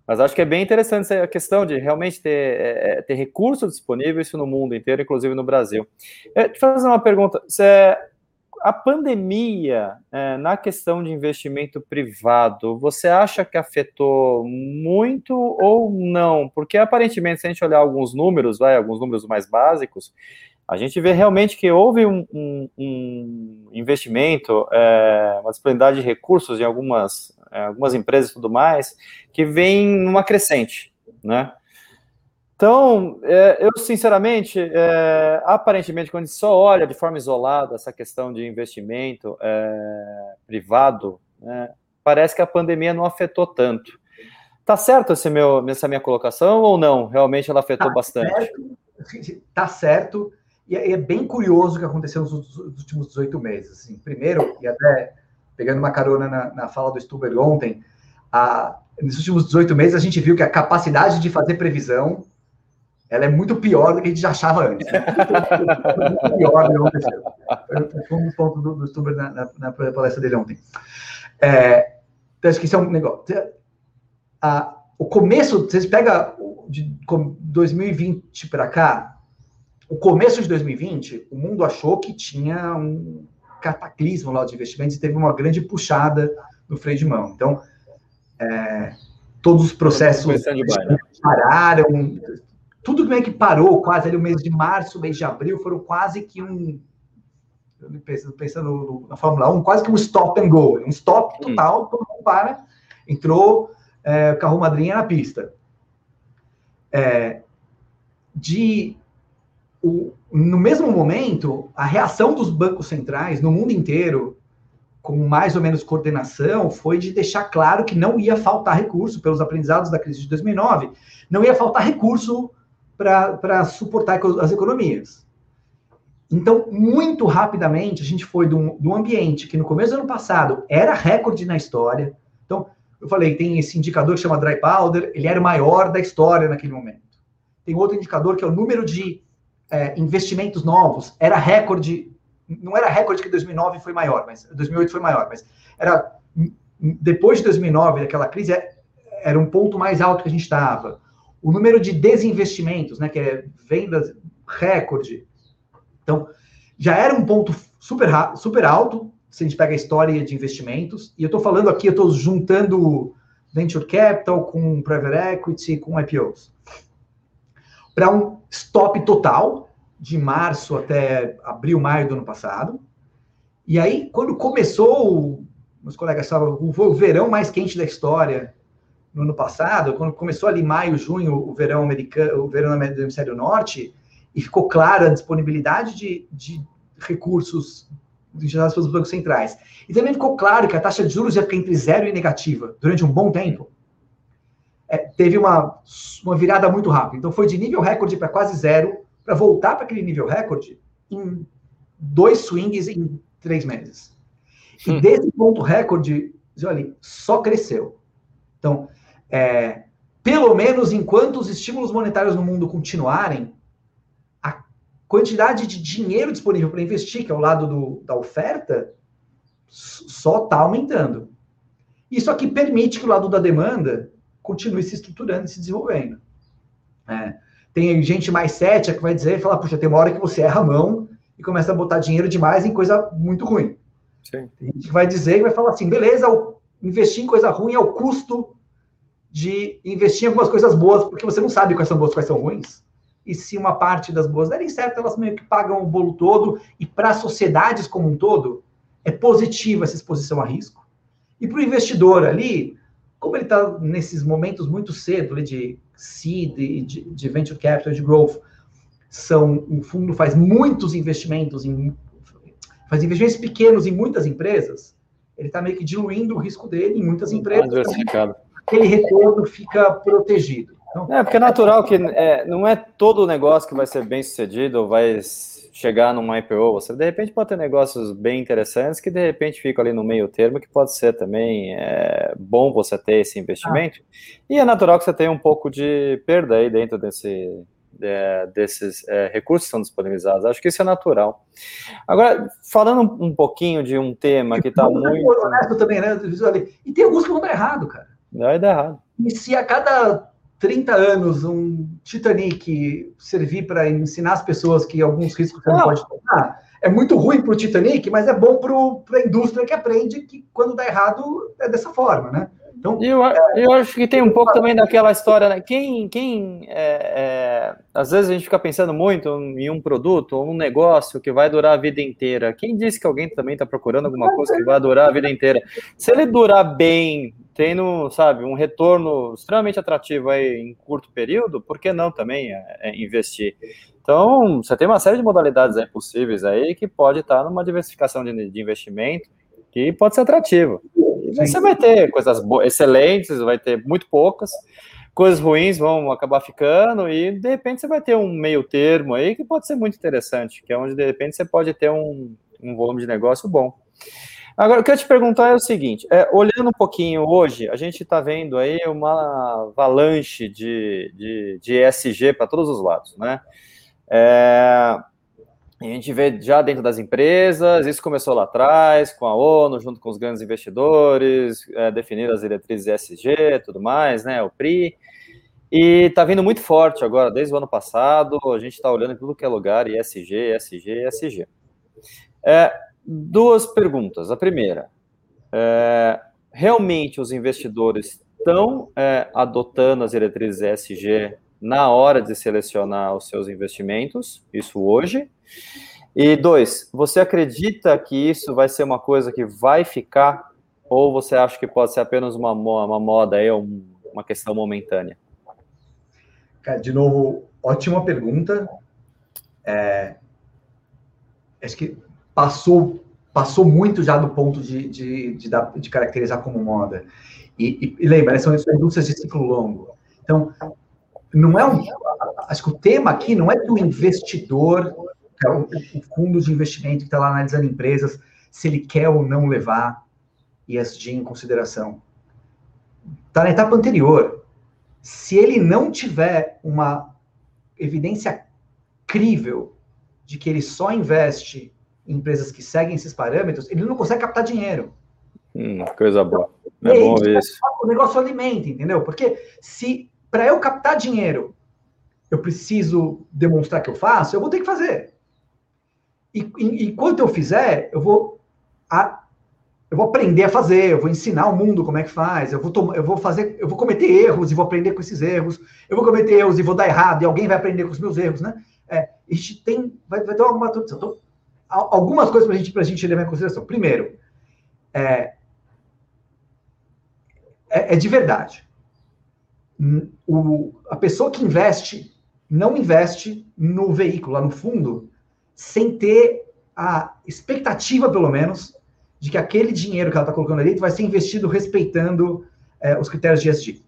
Mas acho que é bem interessante a questão de realmente ter, é, é ter recursos disponíveis no mundo inteiro, inclusive no Brasil. É, te fazer uma pergunta: você, a pandemia, é, na questão de investimento privado, você acha que afetou muito ou não? Porque aparentemente, se a gente olhar alguns números, vai, alguns números mais básicos, a gente vê realmente que houve um, um, um investimento, é, uma disponibilidade de recursos em algumas, é, algumas empresas e tudo mais, que vem numa crescente, né? Então, é, eu sinceramente, é, aparentemente, quando a gente só olha de forma isolada essa questão de investimento é, privado, né, parece que a pandemia não afetou tanto. Tá certo esse meu, essa minha colocação ou não? Realmente ela afetou tá bastante? Certo, tá certo. E é, é bem curioso o que aconteceu nos, nos últimos 18 meses. Assim. Primeiro, e até pegando uma carona na, na fala do Stuber ontem, a, nos últimos 18 meses a gente viu que a capacidade de fazer previsão ela é muito pior do que a gente já achava antes. Né? muito pior do que aconteceu. Foi um dos pontos do, do Stuber na, na, na, palestra dele ontem. É, então, acho que isso é um negócio. A, o começo, vocês pegam de 2020 para cá, o começo de 2020, o mundo achou que tinha um cataclismo lá de investimentos e teve uma grande puxada no freio de mão. Então, é, todos os processos pararam, tudo meio que parou quase ali o mês de março, mês de abril, foram quase que um. Pensando, na Fórmula 1, quase que um stop and go, um stop total, todo mundo para, entrou é, carro madrinha na pista. É, de o, no mesmo momento, a reação dos bancos centrais no mundo inteiro, com mais ou menos coordenação, foi de deixar claro que não ia faltar recurso, pelos aprendizados da crise de 2009, não ia faltar recurso para suportar as economias. Então, muito rapidamente, a gente foi de um, ambiente que no começo do ano passado era recorde na história. Então, eu falei, tem esse indicador que chama dry powder, ele era o maior da história naquele momento. Tem outro indicador que é o número de é, investimentos novos, era recorde, não era recorde que 2009 foi maior, mas 2008 foi maior, mas era depois de 2009, daquela crise, é, era um ponto mais alto que a gente estava. O número de desinvestimentos, né, que é vendas recorde. Então, já era um ponto super, super alto, se a gente pega a história de investimentos. E eu estou falando aqui, eu estou juntando venture capital, com private equity, com IPOs. Para um stop total, de março até abril, maio do ano passado. E aí, quando começou, meus colegas falavam, o verão mais quente da história, no ano passado, quando começou ali maio, junho, o verão americano, o verão do hemisfério norte, e ficou clara a disponibilidade de, de recursos gerados pelos bancos centrais. E também ficou claro que a taxa de juros ia ficar entre zero e negativa durante um bom tempo. É, teve uma, uma virada muito rápida. Então, foi de nível recorde para quase zero, para voltar para aquele nível recorde em dois swings em três meses. E hum. desse ponto recorde, olha, só cresceu. Então, é, pelo menos enquanto os estímulos monetários no mundo continuarem, a quantidade de dinheiro disponível para investir, que é o lado do, da oferta, só está aumentando. Isso aqui permite que o lado da demanda continue se estruturando e se desenvolvendo. É, tem gente mais cética que vai dizer, falar, puxa, tem uma hora que você erra a mão e começa a botar dinheiro demais em coisa muito ruim. Sim. Tem gente que vai dizer e vai falar assim, beleza, investir em coisa ruim é o custo de investir em algumas coisas boas, porque você não sabe quais são boas, quais são ruins. E se uma parte das boas derem certo, elas meio que pagam o bolo todo. E para sociedades como um todo, é positiva essa exposição a risco. E para o investidor ali, como ele está nesses momentos muito cedo de seed, de, de venture capital, de growth, são o fundo faz muitos investimentos em faz investimentos pequenos em muitas empresas, ele está meio que diluindo o risco dele em muitas empresas. Diversificado aquele retorno fica protegido. Então, é, porque é natural que é, não é todo negócio que vai ser bem sucedido ou vai chegar numa IPO. Você, de repente, pode ter negócios bem interessantes que, de repente, ficam ali no meio termo, que pode ser também é, bom você ter esse investimento. Ah. E é natural que você tenha um pouco de perda aí dentro desse, é, desses é, recursos que são disponibilizados. Acho que isso é natural. Agora, falando um, pouquinho de um tema que está muito. Honesto também, né? E tem alguns que vão dar errado, cara. Vai dar errado. E se a cada 30 anos um Titanic servir para ensinar as pessoas que alguns riscos você não, não pode tomar, é muito ruim para o Titanic, mas é bom para a indústria que aprende que quando dá errado é dessa forma, né? Então, eu, é, eu acho que tem um pouco também daquela história, né? Quem, quem é, é, às vezes a gente fica pensando muito em um produto ou um negócio que vai durar a vida inteira. Quem disse que alguém também está procurando alguma coisa que vai durar a vida inteira? Se ele durar bem, tendo, sabe, um retorno extremamente atrativo aí em curto período, por que não também é, é investir? Então, você tem uma série de modalidades aí possíveis aí que pode estar numa diversificação de, de investimento que pode ser atrativo. Você vai ter coisas excelentes, vai ter muito poucas, coisas ruins vão acabar ficando, e de repente você vai ter um meio termo aí que pode ser muito interessante, que é onde de repente você pode ter um, um volume de negócio bom. Agora, o que eu te perguntar é o seguinte: é, olhando um pouquinho hoje, a gente está vendo aí uma avalanche de, de, de ESG para todos os lados, né? É, a gente vê já dentro das empresas, isso começou lá atrás, com a ONU, junto com os grandes investidores, é, definir as diretrizes ESG tudo mais, né? O PRI. E está vindo muito forte agora, desde o ano passado, a gente está olhando em tudo que é lugar, ESG, ESG, ESG. É, duas perguntas. A primeira, é, realmente os investidores estão é, adotando as diretrizes ESG na hora de selecionar os seus investimentos, isso hoje. E dois, você acredita que isso vai ser uma coisa que vai ficar, ou você acha que pode ser apenas uma, uma moda aí, uma questão momentânea? de novo, ótima pergunta. É, acho que passou passou muito já do ponto de, de, de, de caracterizar como moda. E, e, e lembra, né, são indústrias de ciclo longo. Então, não é um. Acho que o tema aqui não é que o investidor, é o, o fundo de investimento que está lá analisando empresas, se ele quer ou não levar ESG em consideração. Está na etapa anterior. Se ele não tiver uma evidência crível de que ele só investe empresas que seguem esses parâmetros, ele não consegue captar dinheiro. Hum, coisa boa. É bom isso. O negócio alimenta, entendeu? Porque se para eu captar dinheiro, eu preciso demonstrar que eu faço, eu vou ter que fazer. E, e enquanto eu fizer, eu vou a, eu vou aprender a fazer, eu vou ensinar o mundo como é que faz, eu vou, tomar, eu vou fazer, eu vou cometer erros e vou aprender com esses erros, eu vou cometer erros e vou dar errado, e alguém vai aprender com os meus erros, né? É, a gente tem, vai, vai ter alguma então, algumas coisas para gente, a gente levar em consideração. Primeiro, é, é, é de verdade. O, a pessoa que investe não investe no veículo, lá no fundo, sem ter a expectativa, pelo menos, de que aquele dinheiro que ela está colocando ali vai ser investido respeitando é, os critérios de ESG.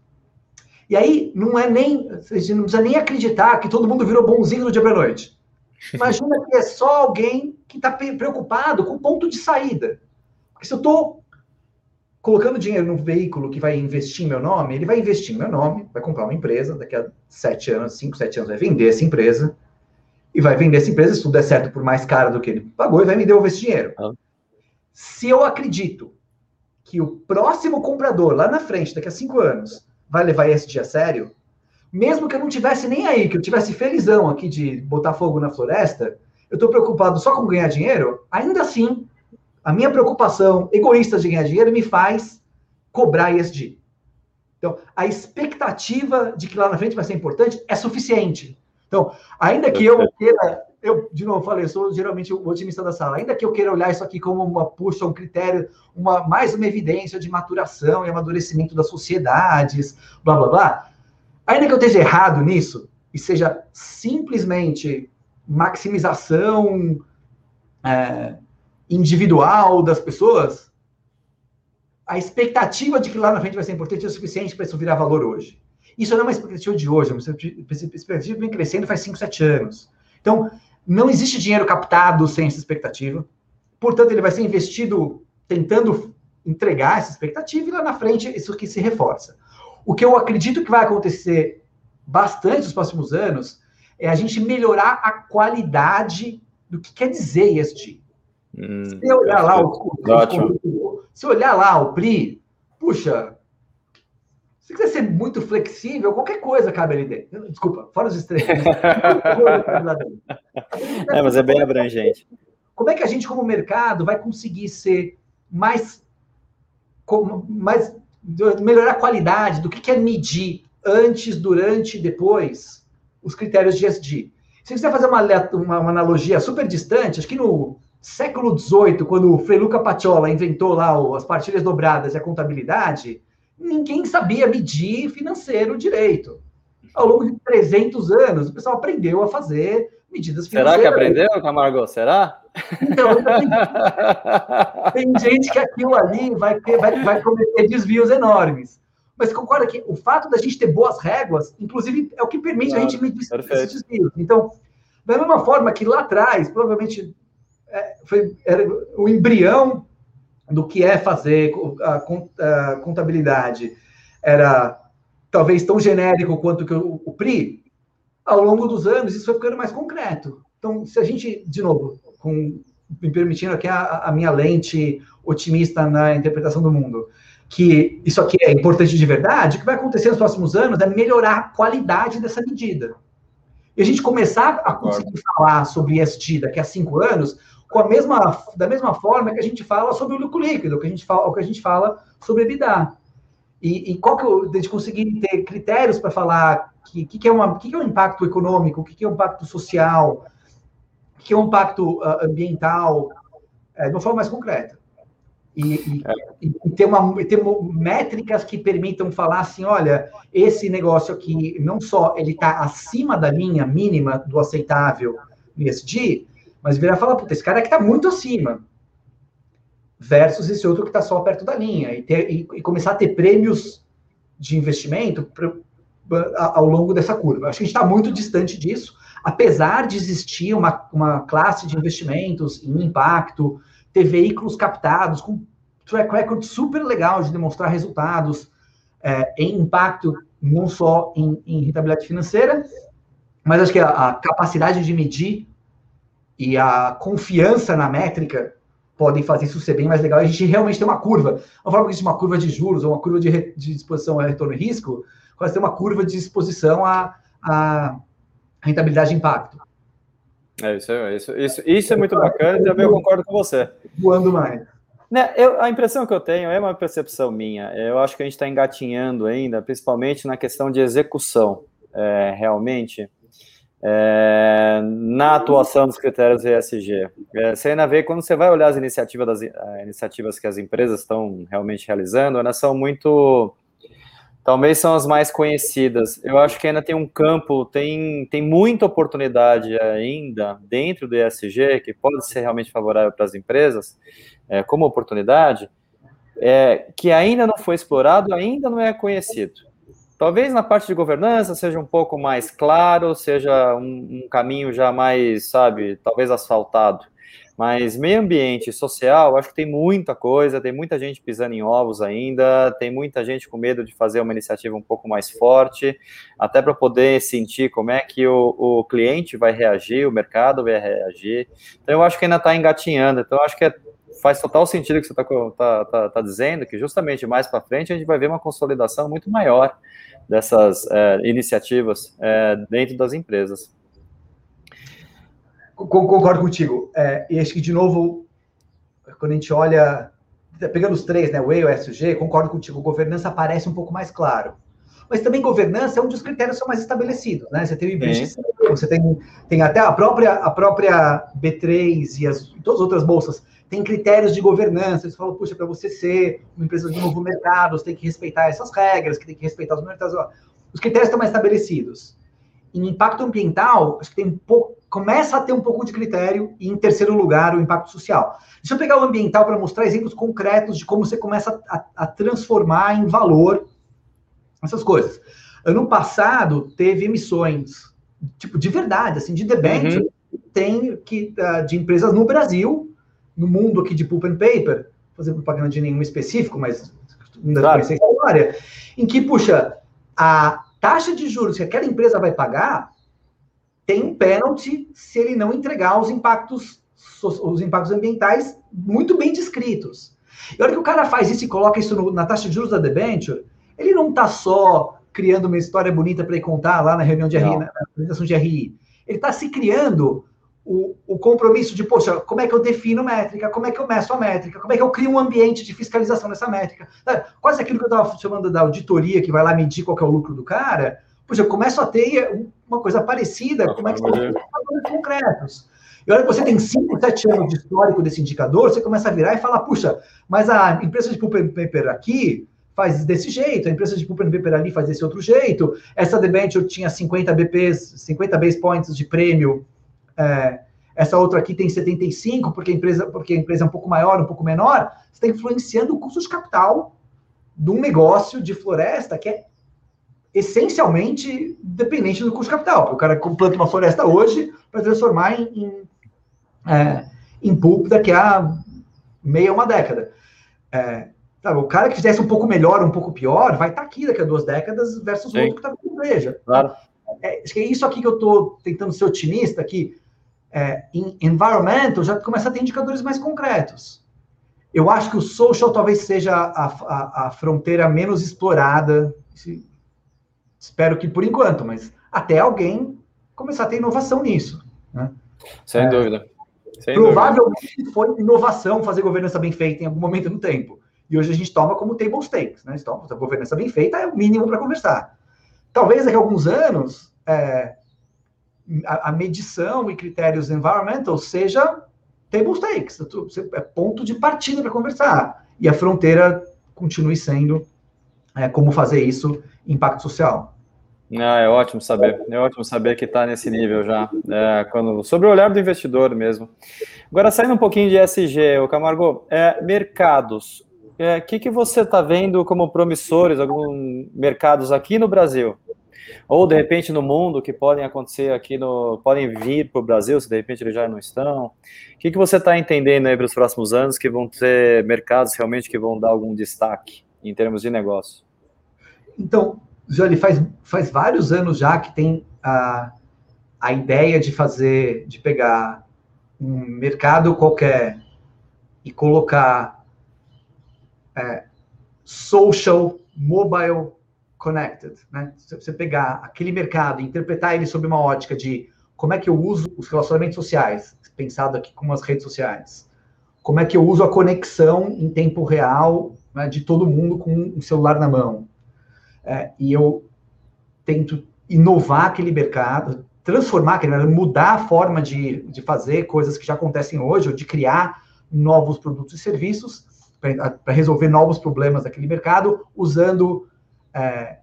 E aí, não é nem, você não precisa nem acreditar que todo mundo virou bonzinho no dia para noite. Imagina que é só alguém que está preocupado com o ponto de saída. Porque se eu estou colocando dinheiro num veículo que vai investir em meu nome, ele vai investir em meu nome, vai comprar uma empresa, daqui a sete anos, cinco, sete anos, vai vender essa empresa, e vai vender essa empresa, se tudo der certo, por mais caro do que ele pagou, e vai me devolver esse dinheiro. Ah. Se eu acredito que o próximo comprador, lá na frente, daqui a cinco anos, vai levar esse dia a sério, mesmo que eu não tivesse nem aí, que eu tivesse felizão aqui de botar fogo na floresta, eu estou preocupado só com ganhar dinheiro, ainda assim, a minha preocupação egoísta de ganhar dinheiro me faz cobrar ESG. Então, a expectativa de que lá na frente vai ser importante é suficiente. Então, ainda que eu queira eu, de novo, falei, eu sou geralmente o otimista da sala. Ainda que eu queira olhar isso aqui como uma puxa, um critério, uma, mais uma evidência de maturação e amadurecimento das sociedades, blá, blá, blá. Ainda que eu esteja errado nisso, e seja simplesmente maximização é, individual das pessoas, a expectativa de que lá na frente vai ser importante é o suficiente para isso virar valor hoje. Isso não é uma expectativa de hoje, é uma expectativa que vem crescendo faz 5, 7 anos. Então, não existe dinheiro captado sem essa expectativa. Portanto, ele vai ser investido tentando entregar essa expectativa e lá na frente isso que se reforça. O que eu acredito que vai acontecer bastante nos próximos anos é a gente melhorar a qualidade do que quer dizer ESG. Hum, se olhar lá o, o, se olhar lá o PRI, puxa, se quiser ser muito flexível, qualquer coisa cabe ali dentro. Desculpa, fora os extremos. é, mas é bem abrangente. Como é que a gente, como mercado, vai conseguir ser mais, mais melhorar a qualidade do que quer medir antes, durante e depois os critérios de ESG? Se você quiser fazer uma, uma, uma, analogia super distante, acho que no século XVIII, quando o Frei Luca Pacciola inventou lá as partilhas dobradas e a contabilidade, ninguém sabia medir financeiro direito. Ao longo de 300 anos, o pessoal aprendeu a fazer medidas financeiras. Será que aprendeu, Camargo? Será? Então, tem, tem gente que aquilo ali vai, vai, vai cometer desvios enormes. Mas concorda que o fato da gente ter boas réguas, inclusive, é o que permite claro, a gente medir esses desvios. Então, da mesma forma que lá atrás, provavelmente, é, foi, era o embrião do que é fazer a contabilidade era talvez tão genérico quanto que o, PRI, ao longo dos anos isso foi ficando mais concreto. Então, se a gente, de novo, com, me permitindo aqui a, a minha lente otimista na interpretação do mundo, que isso aqui é importante de verdade, o que vai acontecer nos próximos anos é melhorar a qualidade dessa medida. E a gente começar a conseguir falar sobre ESG daqui a cinco anos com a mesma, da mesma forma que a gente fala sobre o lucro líquido, que a gente fala, o que a gente fala sobre EBITDA. E, e qual que eu, de conseguir ter critérios para falar que, que, que, é uma, que, que é um impacto econômico, que, que é um impacto social, que é um impacto uh, ambiental, é, de uma forma mais concreta. E, e, e, ter, uma, ter métricas que permitam falar assim, olha, esse negócio aqui, não só ele está acima da linha mínima do aceitável no ESG, mas virar e falar, puta, esse cara aqui tá muito acima. Versus esse outro que está só perto da linha. E, ter, e, começar a ter prêmios de investimento pra, ao longo dessa curva. Acho que a gente está muito distante disso, apesar de existir uma, uma classe de investimentos em impacto, ter veículos captados com track record super legal de demonstrar resultados é, em impacto, não só em, em rentabilidade financeira, mas acho que a, a capacidade de medir e a confiança na métrica podem fazer isso ser bem mais legal. A gente realmente tem uma curva. A forma que existe uma curva de juros ou uma curva de, re, de exposição a retorno e risco, quase tem uma curva de exposição a, a rentabilidade e impacto. É, isso, é, isso, isso, isso é muito bacana também eu concordo com você. Voando mais. Né, eu, a impressão que eu tenho é uma percepção minha. Eu acho que a gente está engatinhando ainda, principalmente na questão de execução, é, realmente, é, na atuação dos critérios ESG. É, você ainda vê, quando você vai olhar as iniciativas, das, as iniciativas que as empresas estão realmente realizando, elas são muito talvez são as mais conhecidas. Eu acho que ainda tem um campo, tem, tem muita oportunidade ainda dentro do ESG, que pode ser realmente favorável para as empresas, é, como oportunidade, é, que ainda não foi explorado, ainda não é conhecido. Talvez na parte de governança seja um pouco mais claro, seja um, um caminho já mais, sabe, talvez asfaltado. Mas meio ambiente social, acho que tem muita coisa, tem muita gente pisando em ovos ainda, tem muita gente com medo de fazer uma iniciativa um pouco mais forte, até para poder sentir como é que o, o cliente vai reagir, o mercado vai reagir. Então, eu acho que ainda está engatinhando. Então, acho que é, faz total sentido o que você está tá, tá, tá dizendo, que justamente mais para frente a gente vai ver uma consolidação muito maior dessas é, iniciativas é, dentro das empresas. Concordo contigo. É, e acho que, de novo, quando a gente olha, pegando os três, né, o E, o S, o G, concordo contigo, governança parece um pouco mais claro. Mas também governança é onde os critérios são mais estabelecidos, né? Você tem o IBGC, você tem, tem até a própria, a própria B3 e as, todas as outras bolsas tem critérios de governança. Eles falam, puxa, para você ser uma empresa de novo mercado, você tem que respeitar essas regras, que tem que respeitar os mercados. Os critérios estão mais estabelecidos. Em impacto ambiental, acho que tem um pouco, começa a ter um pouco de critério, e em terceiro lugar, o impacto social. Deixa eu pegar o ambiental para mostrar exemplos concretos de como você começa a, a, transformar em valor essas coisas. Ano passado, teve emissões, tipo, de verdade, assim, de debênture, uhum. tem que, uh, de empresas no Brasil, no mundo aqui de pulp and paper, fazer propaganda de nenhum específico, mas ainda claro. conhecer a história, em que, puxa, a taxa de juros que aquela empresa vai pagar tem um pênalti se ele não entregar os impactos, os impactos ambientais muito bem descritos. E a hora que o cara faz isso e coloca isso no, na taxa de juros da debenture, ele não está só criando uma história bonita para ele contar lá na reunião de RI, na apresentação de RI. Ele está se criando o, o, compromisso de, poxa, como é que eu defino métrica, como é que eu meço a métrica, como é que eu crio um ambiente de fiscalização dessa métrica. Quase aquilo que eu estava chamando da auditoria, que vai lá medir qual é o lucro do cara, Poxa, eu começo a ter uma coisa parecida, como é que são indicadores concretos. E olha que você tem 5, 7 anos de histórico desse indicador, você começa a virar e falar, puxa, mas a empresa de pulp and paper aqui faz desse jeito, a empresa de pulp and paper ali faz desse outro jeito, essa debenture tinha 50 BPs, 50 base points de prêmio, é, essa outra aqui tem 75, porque a, empresa, porque a empresa é um pouco maior, um pouco menor, você está influenciando o custo de capital de um negócio de floresta que é essencialmente dependente do custo de capital. O cara planta uma floresta hoje para transformar em, em, é, em pulp daqui a meia uma década. É, sabe, o cara que fizesse um pouco melhor, um pouco pior, vai estar tá aqui daqui a duas décadas versus o outro que está com igreja. Claro. É, é isso aqui que eu estou tentando ser otimista, que é, em environmental já começa a ter indicadores mais concretos. Eu acho que o social talvez seja a, a, a fronteira menos explorada. Espero que por enquanto, mas até alguém começar a ter inovação nisso. Né? Sem é, dúvida. Sem provavelmente dúvida. foi inovação fazer governança bem feita em algum momento no tempo. E hoje a gente toma como table stakes. Né? Então, a governança bem feita é o mínimo para conversar. Talvez daqui a alguns anos é, a, a, medição e critérios environmental seja table stakes, é ponto de partida para conversar. E a fronteira continue sendo é, como fazer isso impacto social. Ah, é ótimo saber. É ótimo saber que está nesse nível já. É, quando, sobre o olhar do investidor mesmo. Agora, saindo um pouquinho de SG, o Camargo, é, mercados. O é, que, que você está vendo como promissores, alguns mercados aqui no Brasil? Ou de repente no mundo que podem acontecer aqui no. podem vir para o Brasil, se de repente eles já não estão. O que, que você está entendendo aí para os próximos anos que vão ter mercados realmente que vão dar algum destaque em termos de negócio? Então, Johnny, faz, faz vários anos já que tem a, a ideia de fazer, de pegar um mercado qualquer e colocar é, social mobile connected, né? Você pegar aquele mercado e interpretar ele sob uma ótica de como é que eu uso os relacionamentos sociais, pensado aqui como as redes sociais, como é que eu uso a conexão em tempo real né, de todo mundo com o celular na mão. É, e eu tento inovar aquele mercado, transformar aquele mercado, mudar a forma de, de fazer coisas que já acontecem hoje, ou de criar novos produtos e serviços para resolver novos problemas daquele mercado, usando é,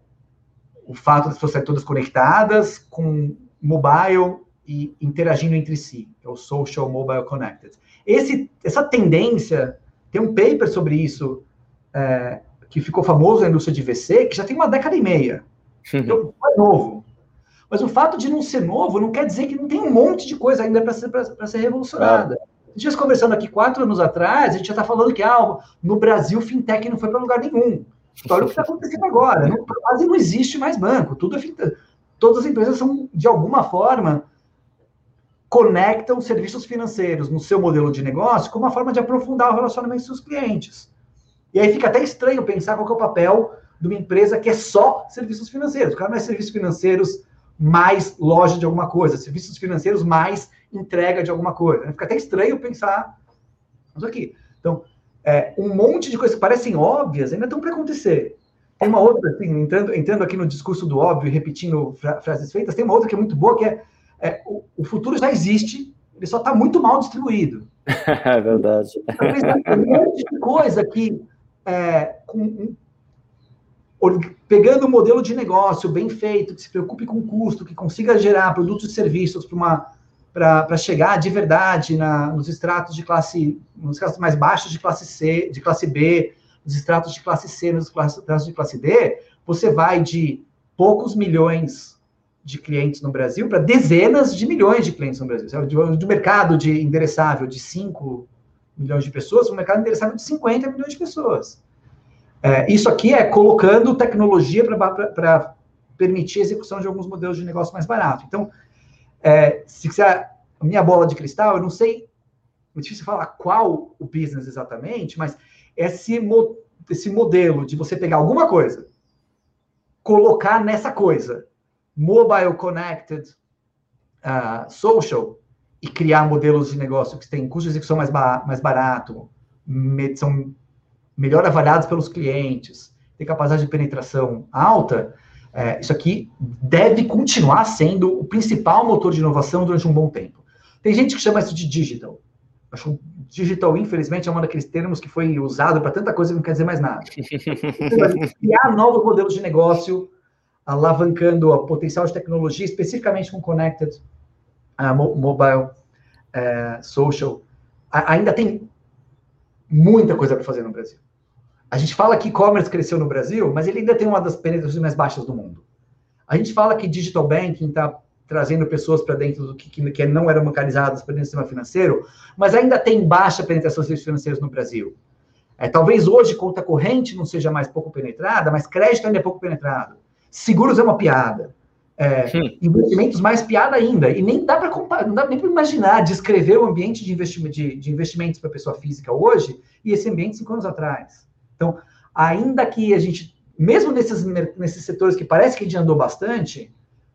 o fato das pessoas todas conectadas com mobile e interagindo entre si, é o Social Mobile Connected. Esse, essa tendência, tem um paper sobre isso, é, que ficou famoso na indústria de VC, que já tem uma década e meia. Então, não é novo. Mas o fato de não ser novo não quer dizer que não tem um monte de coisa ainda para ser, ser revolucionada. Claro. Dias conversando aqui quatro anos atrás, a gente já está falando que ah, no Brasil fintech não foi para lugar nenhum. Olha o que está acontecendo agora. Não, quase não existe mais banco. Tudo é fintech. Todas as empresas são, de alguma forma, conectam serviços financeiros no seu modelo de negócio como uma forma de aprofundar o relacionamento com seus clientes. E aí fica até estranho pensar qual é o papel de uma empresa que é só serviços financeiros. O cara não é serviços financeiros mais loja de alguma coisa, serviços financeiros mais entrega de alguma coisa. Fica até estranho pensar isso aqui. Então, é, um monte de coisas que parecem óbvias ainda estão para acontecer. Tem uma outra, assim, entrando, entrando aqui no discurso do óbvio e repetindo frases feitas, tem uma outra que é muito boa, que é é, o, o, futuro já existe, ele só está muito mal distribuído. É verdade. Tem um monte de coisa que, é, com, pegando um modelo de negócio bem feito, que se preocupe com o custo, que consiga gerar produtos e serviços para chegar de verdade na, nos estratos de classe, nos estratos mais baixos de classe C, de classe B, nos estratos de classe C, nos estratos de classe D, você vai de poucos milhões de clientes no Brasil para dezenas de milhões de clientes no Brasil. Do mercado de endereçável de 5 milhões de pessoas um mercado endereçável de 50 milhões de pessoas. É, isso aqui é colocando tecnologia para permitir a execução de alguns modelos de negócio mais barato. Então, é, se quiser a minha bola de cristal, eu não sei, é difícil falar qual o business exatamente, mas esse, esse modelo de você pegar alguma coisa, colocar nessa coisa mobile connected uh, social e criar modelos de negócio que têm custo de execução mais, ba mais barato, são melhor avaliados pelos clientes, tem capacidade de penetração alta, é, isso aqui deve continuar sendo o principal motor de inovação durante um bom tempo. Tem gente que chama isso de digital. Acho que digital, infelizmente, é um daqueles termos que foi usado para tanta coisa que não quer dizer mais nada. Criar novos modelos de negócio alavancando o potencial de tecnologia, especificamente com Connected Mobile uh, Social. A, ainda tem muita coisa para fazer no Brasil. A gente fala que e-commerce cresceu no Brasil, mas ele ainda tem uma das penetrações mais baixas do mundo. A gente fala que digital banking está trazendo pessoas para dentro do que, que, não eram bancarizadas para dentro do sistema financeiro, mas ainda tem baixa penetração de serviços financeiros no Brasil. É, talvez hoje conta corrente não seja mais pouco penetrada, mas crédito ainda é pouco penetrado. Seguros é uma piada. É, investimentos mais piada ainda. E nem dá para comparar, não dá nem para imaginar, descrever o ambiente de, investimento, de, de investimentos para pessoa física hoje e esse ambiente cinco anos atrás. Então, ainda que a gente, mesmo nesses, nesses setores que parece que a gente andou bastante,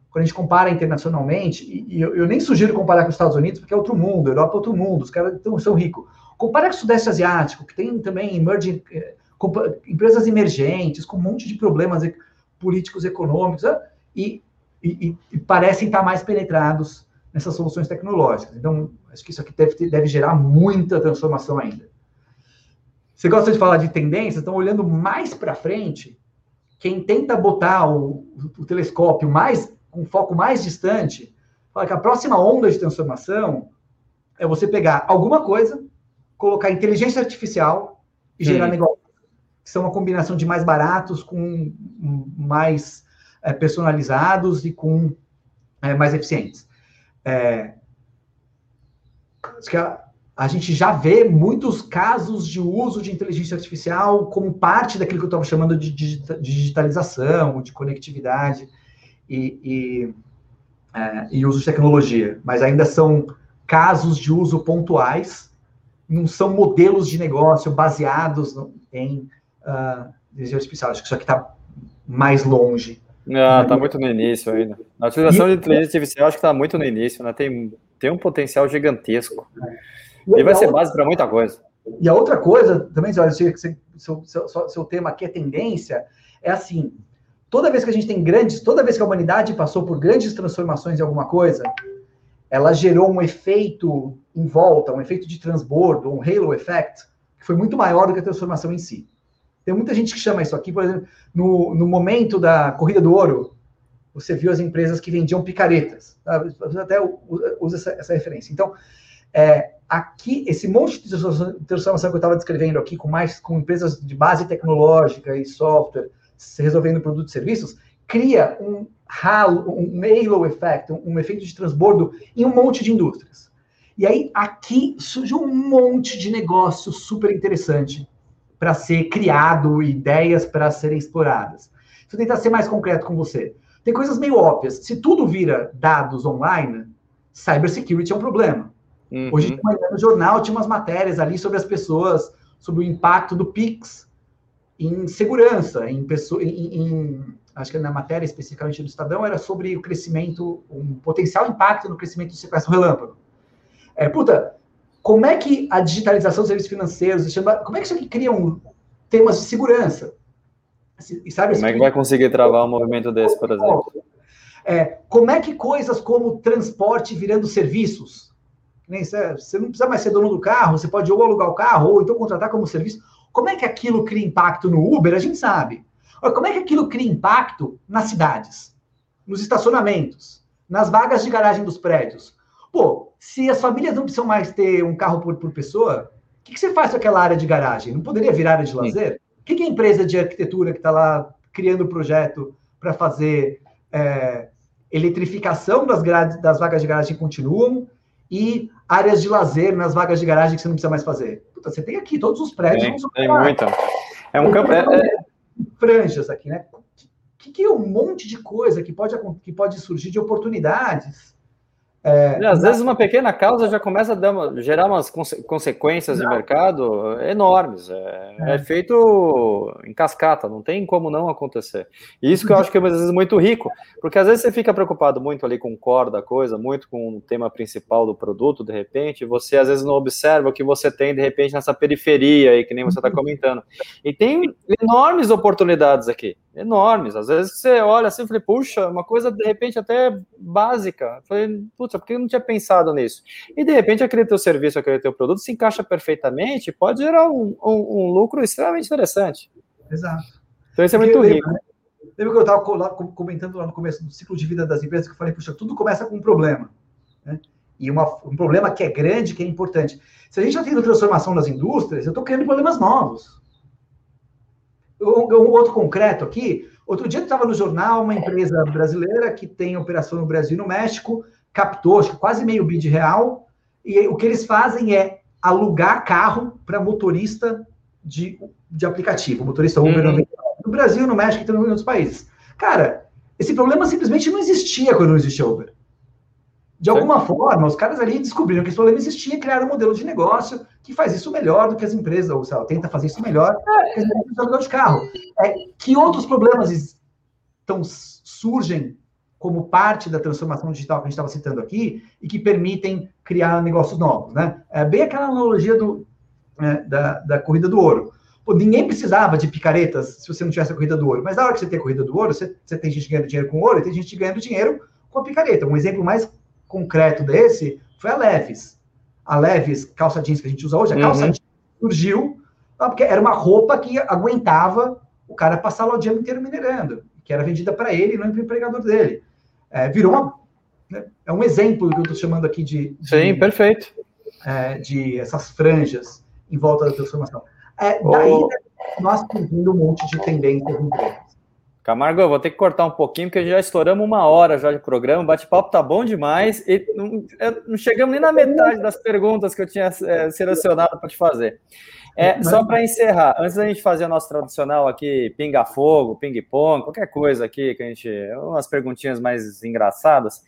quando a gente compara internacionalmente, e, e eu, eu, nem sugiro comparar com os Estados Unidos, porque é outro mundo, Europa é outro mundo, os caras tão, são ricos. Compara com o Sudeste Asiático, que tem também emerging, eh, empresas emergentes, com um monte de problemas políticos econômicos né? e, e, e, parecem estar mais penetrados nessas soluções tecnológicas. Então, acho que isso aqui deve, deve gerar muita transformação ainda. Você gosta de falar de tendências? Então, olhando mais para frente, quem tenta botar o, o, telescópio mais com um foco mais distante, fala que a próxima onda de transformação é você pegar alguma coisa, colocar inteligência artificial e gerar hum. negócio que são uma combinação de mais baratos com mais é, personalizados e com é, mais eficientes. É, que a, a, gente já vê muitos casos de uso de inteligência artificial como parte daquilo que eu estava chamando de digitalização, de conectividade e, e, é, e uso de tecnologia, mas ainda são casos de uso pontuais, não são modelos de negócio baseados em uh, inteligência artificial. Acho que isso aqui está mais longe. Ah, está muito no início ainda. A utilização e, de inteligência artificial acho que está muito no início, né? Tem, tem um potencial gigantesco. E, e vai ser base para muita coisa. E a outra coisa, também, olha, seu, seu, seu, seu tema aqui é tendência, é assim, toda vez que a gente tem grandes, toda vez que a humanidade passou por grandes transformações em alguma coisa, ela gerou um efeito em volta, um efeito de transbordo, um halo effect, que foi muito maior do que a transformação em si. Tem muita gente que chama isso aqui, por exemplo, no, no momento da corrida do ouro, você viu as empresas que vendiam picaretas. Você até usa essa, essa referência. Então, é, aqui, esse monte de transformação que eu estava descrevendo aqui, com mais com empresas de base tecnológica e software, resolvendo produtos e serviços, cria um halo, um halo effect, um, um efeito de transbordo em um monte de indústrias. E aí, aqui surge um monte de negócio super interessante para ser criado, ideias para serem exploradas. Deixa eu tentar ser mais concreto com você. Tem coisas meio óbvias. Se tudo vira dados online, cybersecurity é um problema. Uhum. Hoje de manhã no jornal tinha umas matérias ali sobre as pessoas, sobre o impacto do Pix em segurança, em, pessoa, em, em acho que na matéria especificamente do Estadão, era sobre o crescimento, um potencial impacto no crescimento do sequestro relâmpago. É, puta, como é que a digitalização dos serviços financeiros, como é que isso aqui cria um, temas de segurança? E sabe, como é que vai conseguir travar um movimento desse, por exemplo? É, como é que coisas como transporte virando serviços, você não precisa mais ser dono do carro, você pode ou alugar o carro, ou então contratar como serviço. Como é que aquilo cria impacto no Uber? A gente sabe. Como é que aquilo cria impacto nas cidades, nos estacionamentos, nas vagas de garagem dos prédios? Pô, se as famílias não precisam mais ter um carro por, por pessoa, o que, que, você faz com aquela área de garagem? Não poderia virar área de lazer? O que, que a empresa de arquitetura que está lá criando o projeto para fazer é, eletrificação das, grades, das vagas de garagem continuam e áreas de lazer nas vagas de garagem que você não precisa mais fazer? Puta, você tem aqui todos os prédios. Tem, tem muita. É um campo. É, é, franjas aqui, né? Que, que é um monte de coisa que pode, que pode surgir de oportunidades é, às vezes uma pequena causa já começa a dar, gerar umas conse consequências não. de mercado enormes. É, é. é, feito em cascata, não tem como não acontecer. E isso que eu acho que é às vezes muito rico, porque às vezes você fica preocupado muito ali com o core da coisa, muito com o tema principal do produto, de repente, você às vezes não observa o que você tem de repente nessa periferia aí, que nem você está comentando. E tem enormes oportunidades aqui enormes. Às vezes você olha assim e fala, puxa, uma coisa de repente até básica. Eu falei, puxa, por que eu não tinha pensado nisso? E de repente aquele teu serviço, aquele teu produto se encaixa perfeitamente pode gerar um, um, um lucro extremamente interessante. Exato. Então isso é muito rico. Lembra que eu estava comentando lá no começo do ciclo de vida das empresas que eu falei, puxa, tudo começa com um problema. Né? E uma, um problema que é grande, que é importante. Se a gente já tem transformação nas indústrias, eu estou criando problemas novos. Um, outro concreto aqui, outro dia estava no jornal, uma empresa brasileira que tem operação no Brasil e no México, captou acho quase meio bid real, e o que eles fazem é alugar carro para motorista de, de aplicativo, motorista Uber uhum. no Brasil, no México e em outros países. Cara, esse problema simplesmente não existia quando não existia Uber. De alguma Sim. forma, os caras ali descobriram que esse problema existia e criaram um modelo de negócio que faz isso melhor do que as empresas, ou sei lá, tenta fazer isso melhor do que as empresas de carro. É, que outros problemas estão, surgem como parte da transformação digital que a gente estava citando aqui e que permitem criar negócios novos, né? É bem aquela analogia do, é, da, da corrida do ouro. Pô, ninguém precisava de picaretas se você não tivesse a corrida do ouro, mas na hora que você tem a corrida do ouro, você, você tem gente ganhando dinheiro com ouro e tem gente ganhando dinheiro com a picareta. Um exemplo mais concreto desse foi a Levis. A Levis, calça jeans que a gente usa hoje, a calça uhum. jeans surgiu porque era uma roupa que aguentava o cara passar o dia inteiro minerando, que era vendida para ele e não para o empregador dele. É, virou uma. Né, é um exemplo que eu estou chamando aqui de. de Sim, perfeito. É, de essas franjas em volta da transformação. É, daí oh. nós temos um monte de tendências empresas. Camargo, eu vou ter que cortar um pouquinho, porque já estouramos uma hora já de programa, o bate-papo tá bom demais, e não, não, chegamos nem na metade das perguntas que eu tinha é, selecionado para te fazer. É, só para encerrar, antes da gente fazer o nosso tradicional aqui, pinga-fogo, ping-pong, qualquer coisa aqui, que a gente. umas perguntinhas mais engraçadas,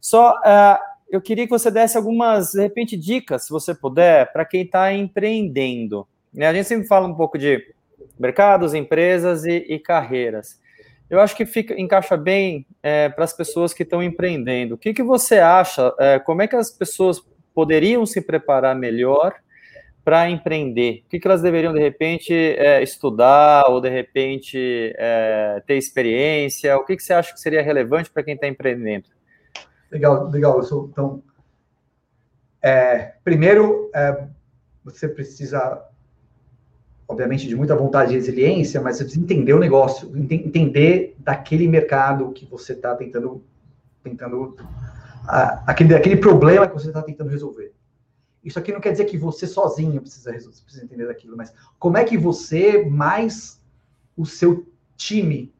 só uh, eu queria que você desse algumas, de repente, dicas, se você puder, para quem está empreendendo. Né? A gente sempre fala um pouco de mercados, empresas e, e carreiras eu acho que fica, encaixa bem é, para as pessoas que estão empreendendo. O que, que você acha? É, como é que as pessoas poderiam se preparar melhor para empreender? O que, que, elas deveriam, de repente, é, estudar ou, de repente, é, ter experiência? O que, que você acha que seria relevante para quem está empreendendo? Legal, legal. Então, é, primeiro, é, você precisa, obviamente, de muita vontade e resiliência, mas você precisa entender o negócio, entender daquele mercado que você está tentando, tentando a, aquele, aquele problema que você está tentando resolver. Isso aqui não quer dizer que você sozinho precisa, precisa entender daquilo, mas como é que você mais o seu time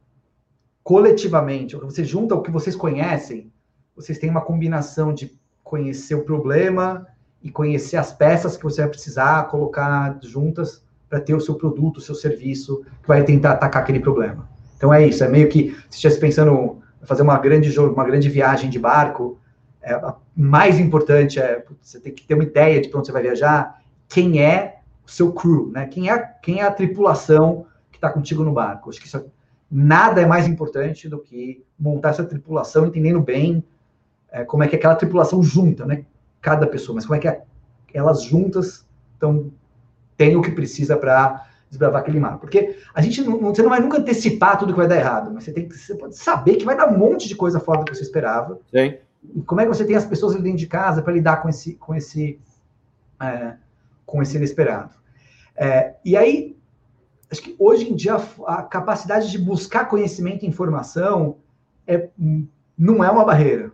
coletivamente, você junta o que vocês conhecem, vocês têm uma combinação de conhecer o problema e conhecer as peças que você vai precisar colocar juntas para ter o seu produto, o seu serviço que vai tentar atacar aquele problema. Então é isso, é meio que se estivesse pensando fazer uma grande uma grande viagem de barco, é, mais importante é você tem que ter uma ideia de para onde você vai viajar, quem é o seu crew, né? Quem é, quem é a tripulação que está contigo no barco. Acho que isso, é, nada é mais importante do que montar essa tripulação, entendendo bem é, como é que aquela tripulação junta, né? Cada pessoa, mas como é que elas juntas estão tem o que precisa para desbravar aquele mar. Porque a gente não, você não vai nunca antecipar tudo que vai dar errado, mas você tem que você pode saber que vai dar um monte de coisa fora do que você esperava. Sim como é que você tem as pessoas dentro de casa para lidar com esse, com esse, é, com esse inesperado? É, e aí, acho que hoje em dia a, a, capacidade de buscar conhecimento e informação é, não é uma barreira,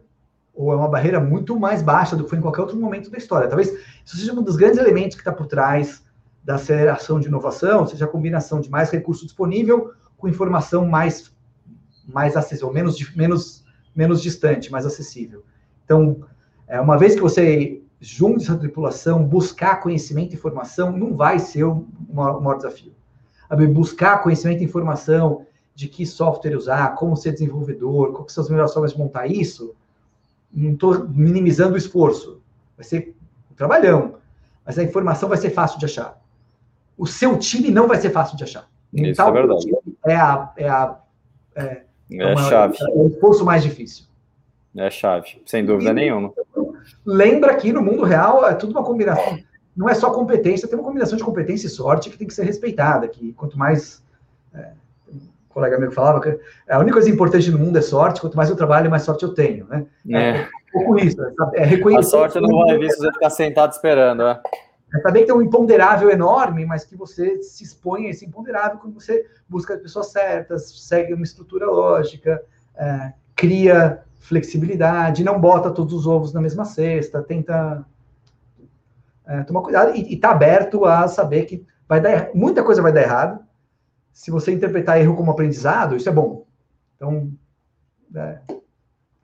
ou é uma barreira muito mais baixa do que foi em qualquer outro momento da história. Talvez isso seja um dos grandes elementos que está por trás da aceleração de inovação, seja a combinação de mais recurso disponível com informação mais, mais acessível, menos, menos menos distante, mais acessível. Então, é, uma vez que você junte essa tripulação, buscar conhecimento e informação não vai ser o maior, desafio. Buscar conhecimento e informação de que software usar, como ser desenvolvedor, quais são as melhores formas de montar isso, não estou minimizando o esforço. Vai ser um trabalhão, mas a informação vai ser fácil de achar. O seu time não vai ser fácil de achar. Isso é verdade. É a, é a é, é, uma, chave. É o esforço mais difícil. É chave, sem dúvida e, nenhuma. Lembra que no mundo real é tudo uma combinação. Não é só competência, tem uma combinação de competência e sorte que tem que ser respeitada. Que quanto mais. É, um colega meu falava que a única coisa importante no mundo é sorte, quanto mais eu trabalho, mais sorte eu tenho. Né? É, é um pouco isso. É reconhecer. A sorte não vai vir se você ficar sentado esperando. É. É que tem um imponderável enorme, mas que você se expõe a esse imponderável quando você busca as pessoas certas, segue uma estrutura lógica, é, cria flexibilidade, não bota todos os ovos na mesma cesta, tenta é, tomar cuidado e está aberto a saber que vai dar muita coisa vai dar errado. Se você interpretar erro como aprendizado, isso é bom. Então, é,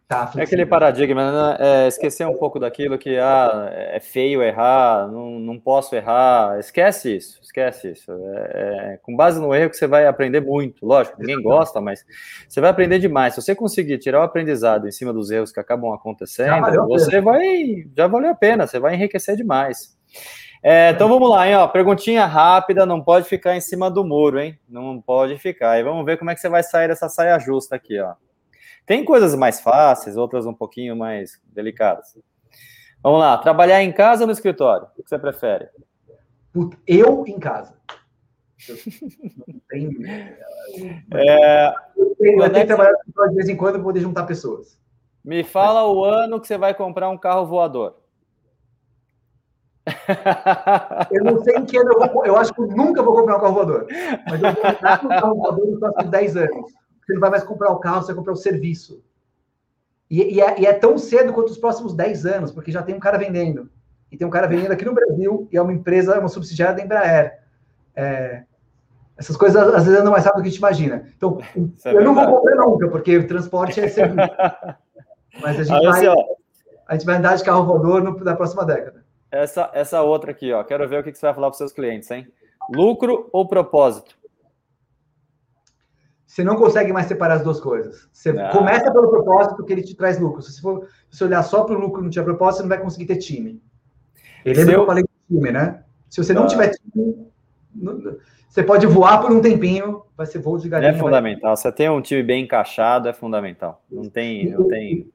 Tá, é aquele paradigma, né? É, esquecer um pouco daquilo que ah, é feio errar, não, não posso errar. Esquece isso, esquece isso. É, é, com base no erro que você vai aprender muito, lógico, ninguém gosta, mas você vai aprender demais. Se você conseguir tirar o aprendizado em cima dos erros que acabam acontecendo, você vai. Já valeu a pena, você vai enriquecer demais. É, então vamos lá, hein? Ó, perguntinha rápida, não pode ficar em cima do muro, hein? Não pode ficar. E vamos ver como é que você vai sair dessa saia justa aqui, ó. Tem coisas mais fáceis, outras um pouquinho mais delicadas. Vamos lá, trabalhar em casa ou no escritório? O que você prefere? Eu em casa. Eu tenho. É, eu tenho, eu tenho que trabalhar de vez em quando para poder juntar pessoas. Me fala o ano que você vai comprar um carro voador. Eu não sei em que ano eu vou. Eu acho que eu nunca vou comprar um carro voador. Mas eu vou comprar um carro voador nos próximos 10 anos. Você não vai mais comprar o carro, você vai comprar o serviço. E, e, é, e, é, tão cedo quanto os próximos 10 anos, porque já tem um cara vendendo. E tem um cara vendendo aqui no Brasil, e é uma empresa, uma subsidiária da Embraer. É, essas coisas às vezes andam mais rápido do que a gente imagina. Então, Isso é eu é não vou comprar nunca, porque o transporte é serviço. Mas a gente, vai, a gente vai andar de carro voador no, na próxima década. Essa, essa outra aqui, ó. Quero ver o que você vai falar para os seus clientes, hein? Lucro ou propósito? Você não consegue mais separar as duas coisas. Você ah. começa pelo propósito que ele te traz lucro. Se você, se olhar só para o lucro e não tiver propósito, você não vai conseguir ter time. Lembra eu... que eu falei de time, né? Se você não ah. tiver time, você pode voar por um tempinho, vai ser voo de galinha. É fundamental. Vai... Você tem um time bem encaixado, é fundamental. Não tem, não tem.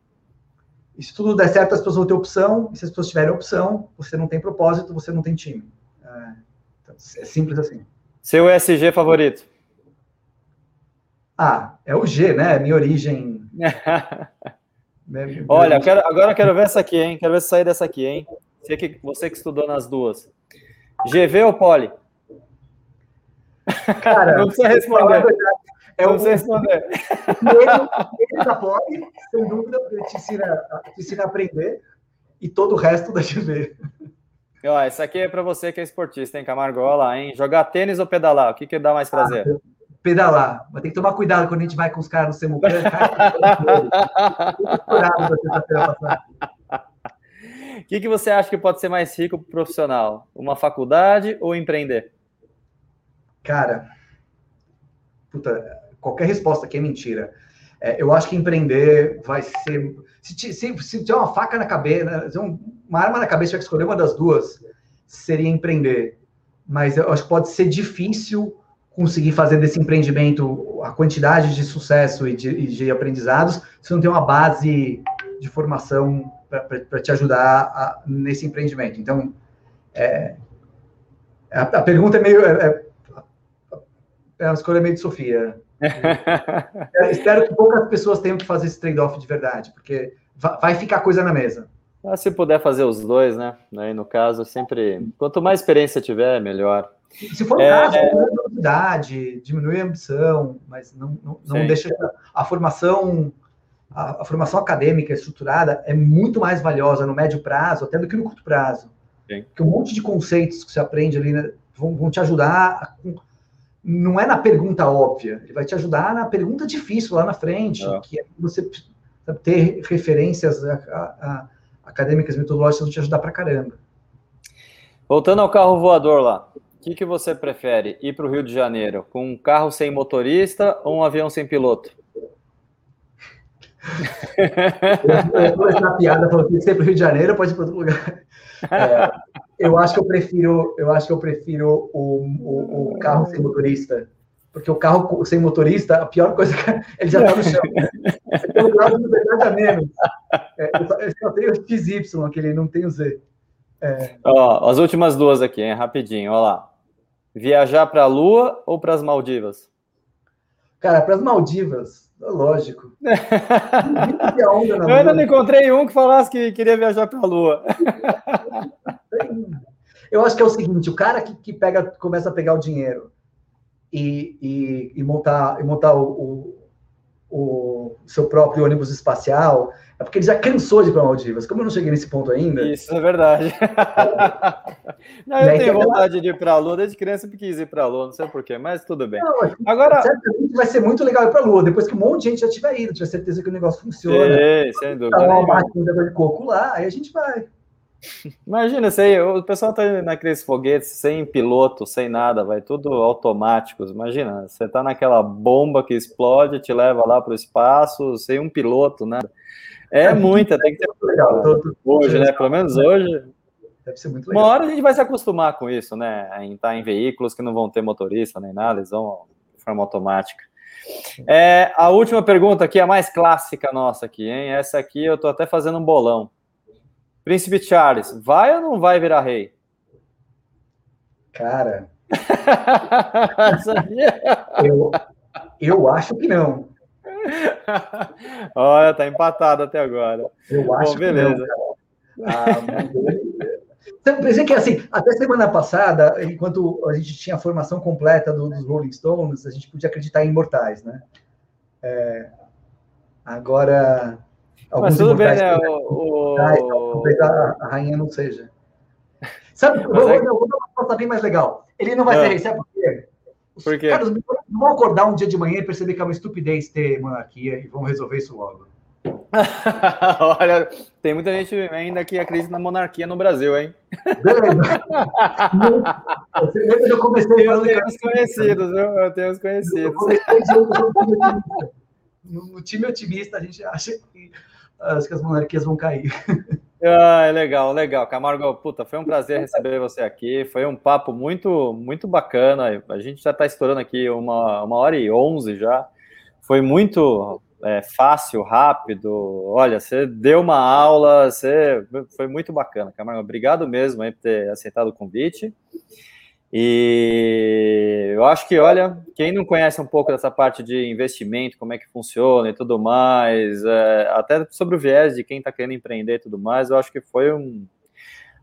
E se tudo der certo, as pessoas vão ter opção. E se as pessoas tiverem opção, você não tem propósito, você não tem time. É, É, é simples assim. Seu ESG favorito? Ah, é o G, né? Minha origem. Olha, eu quero, agora eu quero ver essa aqui, hein? Quero ver se sair dessa aqui, hein? Você que, você que estudou nas duas. GV ou Poli? Cara, não precisa responder. É não precisa responder. Ele, da Poli, sem dúvida, te ensina, te ensina a aprender e todo o resto da GV. Ó, essa aqui é para você que é esportista, hein, Camargo? Olha lá, hein? Jogar tênis ou pedalar? O que, que dá mais prazer? Ah, pedalar. Mas tem que tomar cuidado quando a gente vai com os caras no Semucan. O que, que você acha que pode ser mais rico profissional? Uma faculdade ou empreender? Cara, puta, qualquer resposta aqui é mentira. É, eu acho que empreender vai ser. Se, se, se tiver uma faca na cabeça, uma arma na cabeça, tiver que escolher uma das duas, seria empreender. Mas eu acho que pode ser difícil conseguir fazer desse empreendimento a quantidade de sucesso e de, de aprendizados se não tem uma base de formação para te ajudar a, nesse empreendimento. Então, é, a, a, pergunta é meio. É, é, é uma escolha meio de Sofia. espero que poucas pessoas tenham que fazer esse trade-off de verdade, porque vai ficar coisa na mesa. Ah, se puder fazer os dois, né? Aí, no caso, sempre. Quanto mais experiência tiver, melhor. Se for o é, caso, é... diminui a velocidade, diminui a ambição, mas não, não, não deixa a formação. A, a, formação acadêmica estruturada é muito mais valiosa no médio prazo, até do que no curto prazo. Sim. Porque um monte de conceitos que você aprende ali né, vão, vão te ajudar. A, não é na pergunta óbvia, ele vai te ajudar na pergunta difícil lá na frente, é. que é você ter referências a, acadêmicas metodológicas vão te ajudar pra caramba. Voltando ao carro voador lá, o que, que você prefere? Ir para o Rio de Janeiro com um carro sem motorista ou um avião sem piloto? eu vou na piada, falou que sempre Rio de Janeiro, pode ir para outro lugar. É, eu acho que eu prefiro, eu acho que eu prefiro o, o, o, carro sem motorista, porque o carro sem motorista, a pior coisa que ele já está no chão. A menos. É, eu, só, tenho o XY, aquele não tem o Z. É. Ó, as últimas duas aqui, hein, rapidinho, ó lá. Viajar para a Lua ou para as Maldivas? Cara, para as Maldivas, lógico. eu ainda não encontrei um que falasse que queria viajar para a Lua. Eu acho que é o seguinte: o cara que, que pega, começa a pegar o dinheiro e, e, e montar, e montar o, o, o seu próprio ônibus espacial, é porque ele já cansou de ir para Maldivas. Como eu não cheguei nesse ponto ainda. Isso é verdade. não, eu tenho vontade de ir para a Lua, desde criança eu quis ir para a Lua, não sei porquê, mas tudo bem. Não, Agora. Certamente vai ser muito legal ir para a Lua, depois que um monte de gente já tiver ido, tiver certeza que o negócio funciona. Sim, sem dúvida. Tá uma máquina de coco lá, aí a gente vai. Imagina, você, o pessoal tá naqueles foguetes sem piloto, sem nada, vai tudo automáticos. Imagina, você tá naquela bomba que explode, te leva lá para o espaço, sem um piloto, nada. É, é muita, tem que ter legal. Hoje, né? Pelo menos hoje. Deve ser muito legal. Uma hora a gente vai se acostumar com isso, né? Em estar em veículos que não vão ter motorista nem nada, eles vão de forma automática. É, a última pergunta aqui, a mais clássica nossa aqui, hein? Essa aqui eu tô até fazendo um bolão. Príncipe Charles, vai ou não vai virar rei? Cara. eu, eu acho que não. Olha, tá empatado até agora. Eu acho Bom, beleza. que não. Ah, pensei que assim, até semana passada, enquanto a gente tinha a formação completa do, dos Rolling Stones, a gente podia acreditar em imortais, né? É, agora. Mas tudo bem, né? O, talvez a, a, rainha não seja. Sabe, vou, é... vou dar uma resposta bem mais legal. Ele não vai é. ser sabe por quê? Caras vão acordar um dia de manhã e perceber que é uma estupidez ter monarquia e vão resolver isso logo. Olha, tem muita gente ainda que acredita na monarquia no Brasil, hein? Beleza. Você lembra que eu comecei eu tenho os conhecidos, viu? Eu tenho os conhecidos. No time otimista, a gente acha que, acho que as monarquias vão cair. Ah, é legal, legal. Camargo, puta, foi um prazer receber você aqui. Foi um papo muito, muito bacana. A gente já está estourando aqui uma, uma hora e onze já. Foi muito, é, fácil, rápido. Olha, você deu uma aula, você foi muito bacana, Camargo. Obrigado mesmo aí por ter aceitado o convite. E eu acho que, olha, quem não conhece um pouco dessa parte de investimento, como é que funciona e tudo mais, é, até sobre o viés de quem está querendo empreender e tudo mais, eu acho que foi um,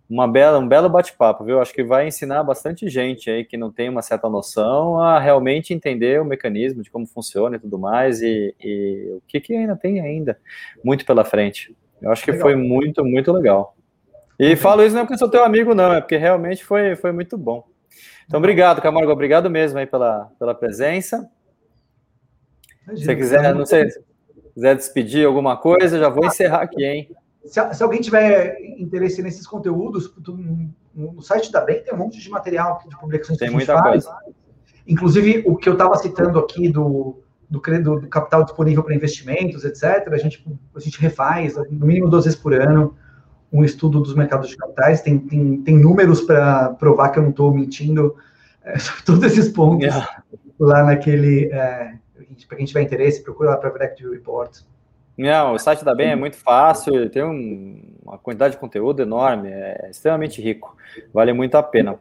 uma bela, um belo bate-papo, viu? Acho que vai ensinar bastante gente aí que não tem uma certa noção a realmente entender o mecanismo de como funciona e tudo mais, e, e o que, que ainda tem ainda muito pela frente. Eu acho que legal. foi muito, muito legal. E falo isso não é porque sou teu amigo, não, é porque realmente foi, foi muito bom. Então, obrigado, Camargo, obrigado mesmo aí pela, pela presença. Se você quiser, não sei, se quiser despedir alguma coisa, já vou encerrar aqui, hein? Se, se alguém tiver interesse nesses conteúdos, no site da Bem tem um monte de material de publicações tem que a gente muita faz. Coisa. Inclusive, o que eu estava citando aqui do, do, do, do capital disponível para investimentos, etc., a gente, a gente refaz, no mínimo duas vezes por ano, um estudo dos mercados de capitais, tem, tem, tem números para provar que eu não estou mentindo é, sobre todos esses pontos yeah. lá naquele. É, para quem tiver interesse, procura lá para a Equity Report. Não, o site da Bem é muito fácil, tem um, uma quantidade de conteúdo enorme, é extremamente rico, vale muito a pena.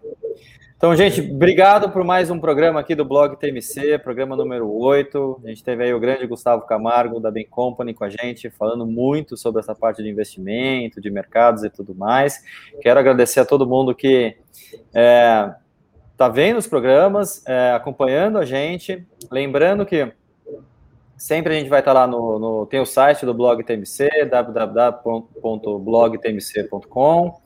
Então, gente, obrigado por mais um programa aqui do blog TMC, programa número 8. A gente teve aí o grande Gustavo Camargo, da Bain Company, com a gente, falando muito sobre essa parte de investimento, de mercados e tudo mais. Quero agradecer a todo mundo que está é, tá vendo os programas, é, acompanhando a gente. Lembrando que sempre a gente vai estar lá no, no tem o site do blog TMC, www.blogtmc.com.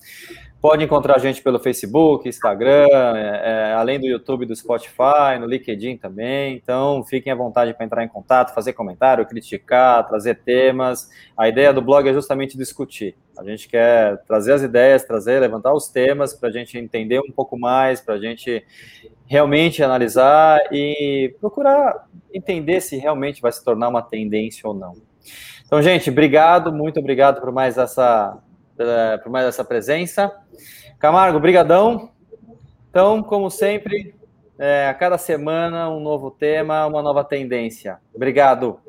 Pode encontrar a gente pelo Facebook, Instagram, é, é, além do YouTube, do Spotify, no LinkedIn também. Então, fiquem à vontade para entrar em contato, fazer comentário, criticar, trazer temas. A ideia do blog é justamente discutir. A gente quer trazer as ideias, trazer, levantar os temas para a gente entender um pouco mais, para a gente realmente analisar e procurar entender se realmente vai se tornar uma tendência ou não. Então, gente, obrigado, muito obrigado por mais essa, por mais essa presença. Camargo, brigadão. Então, como sempre, é, a cada semana um novo tema, uma nova tendência. Obrigado.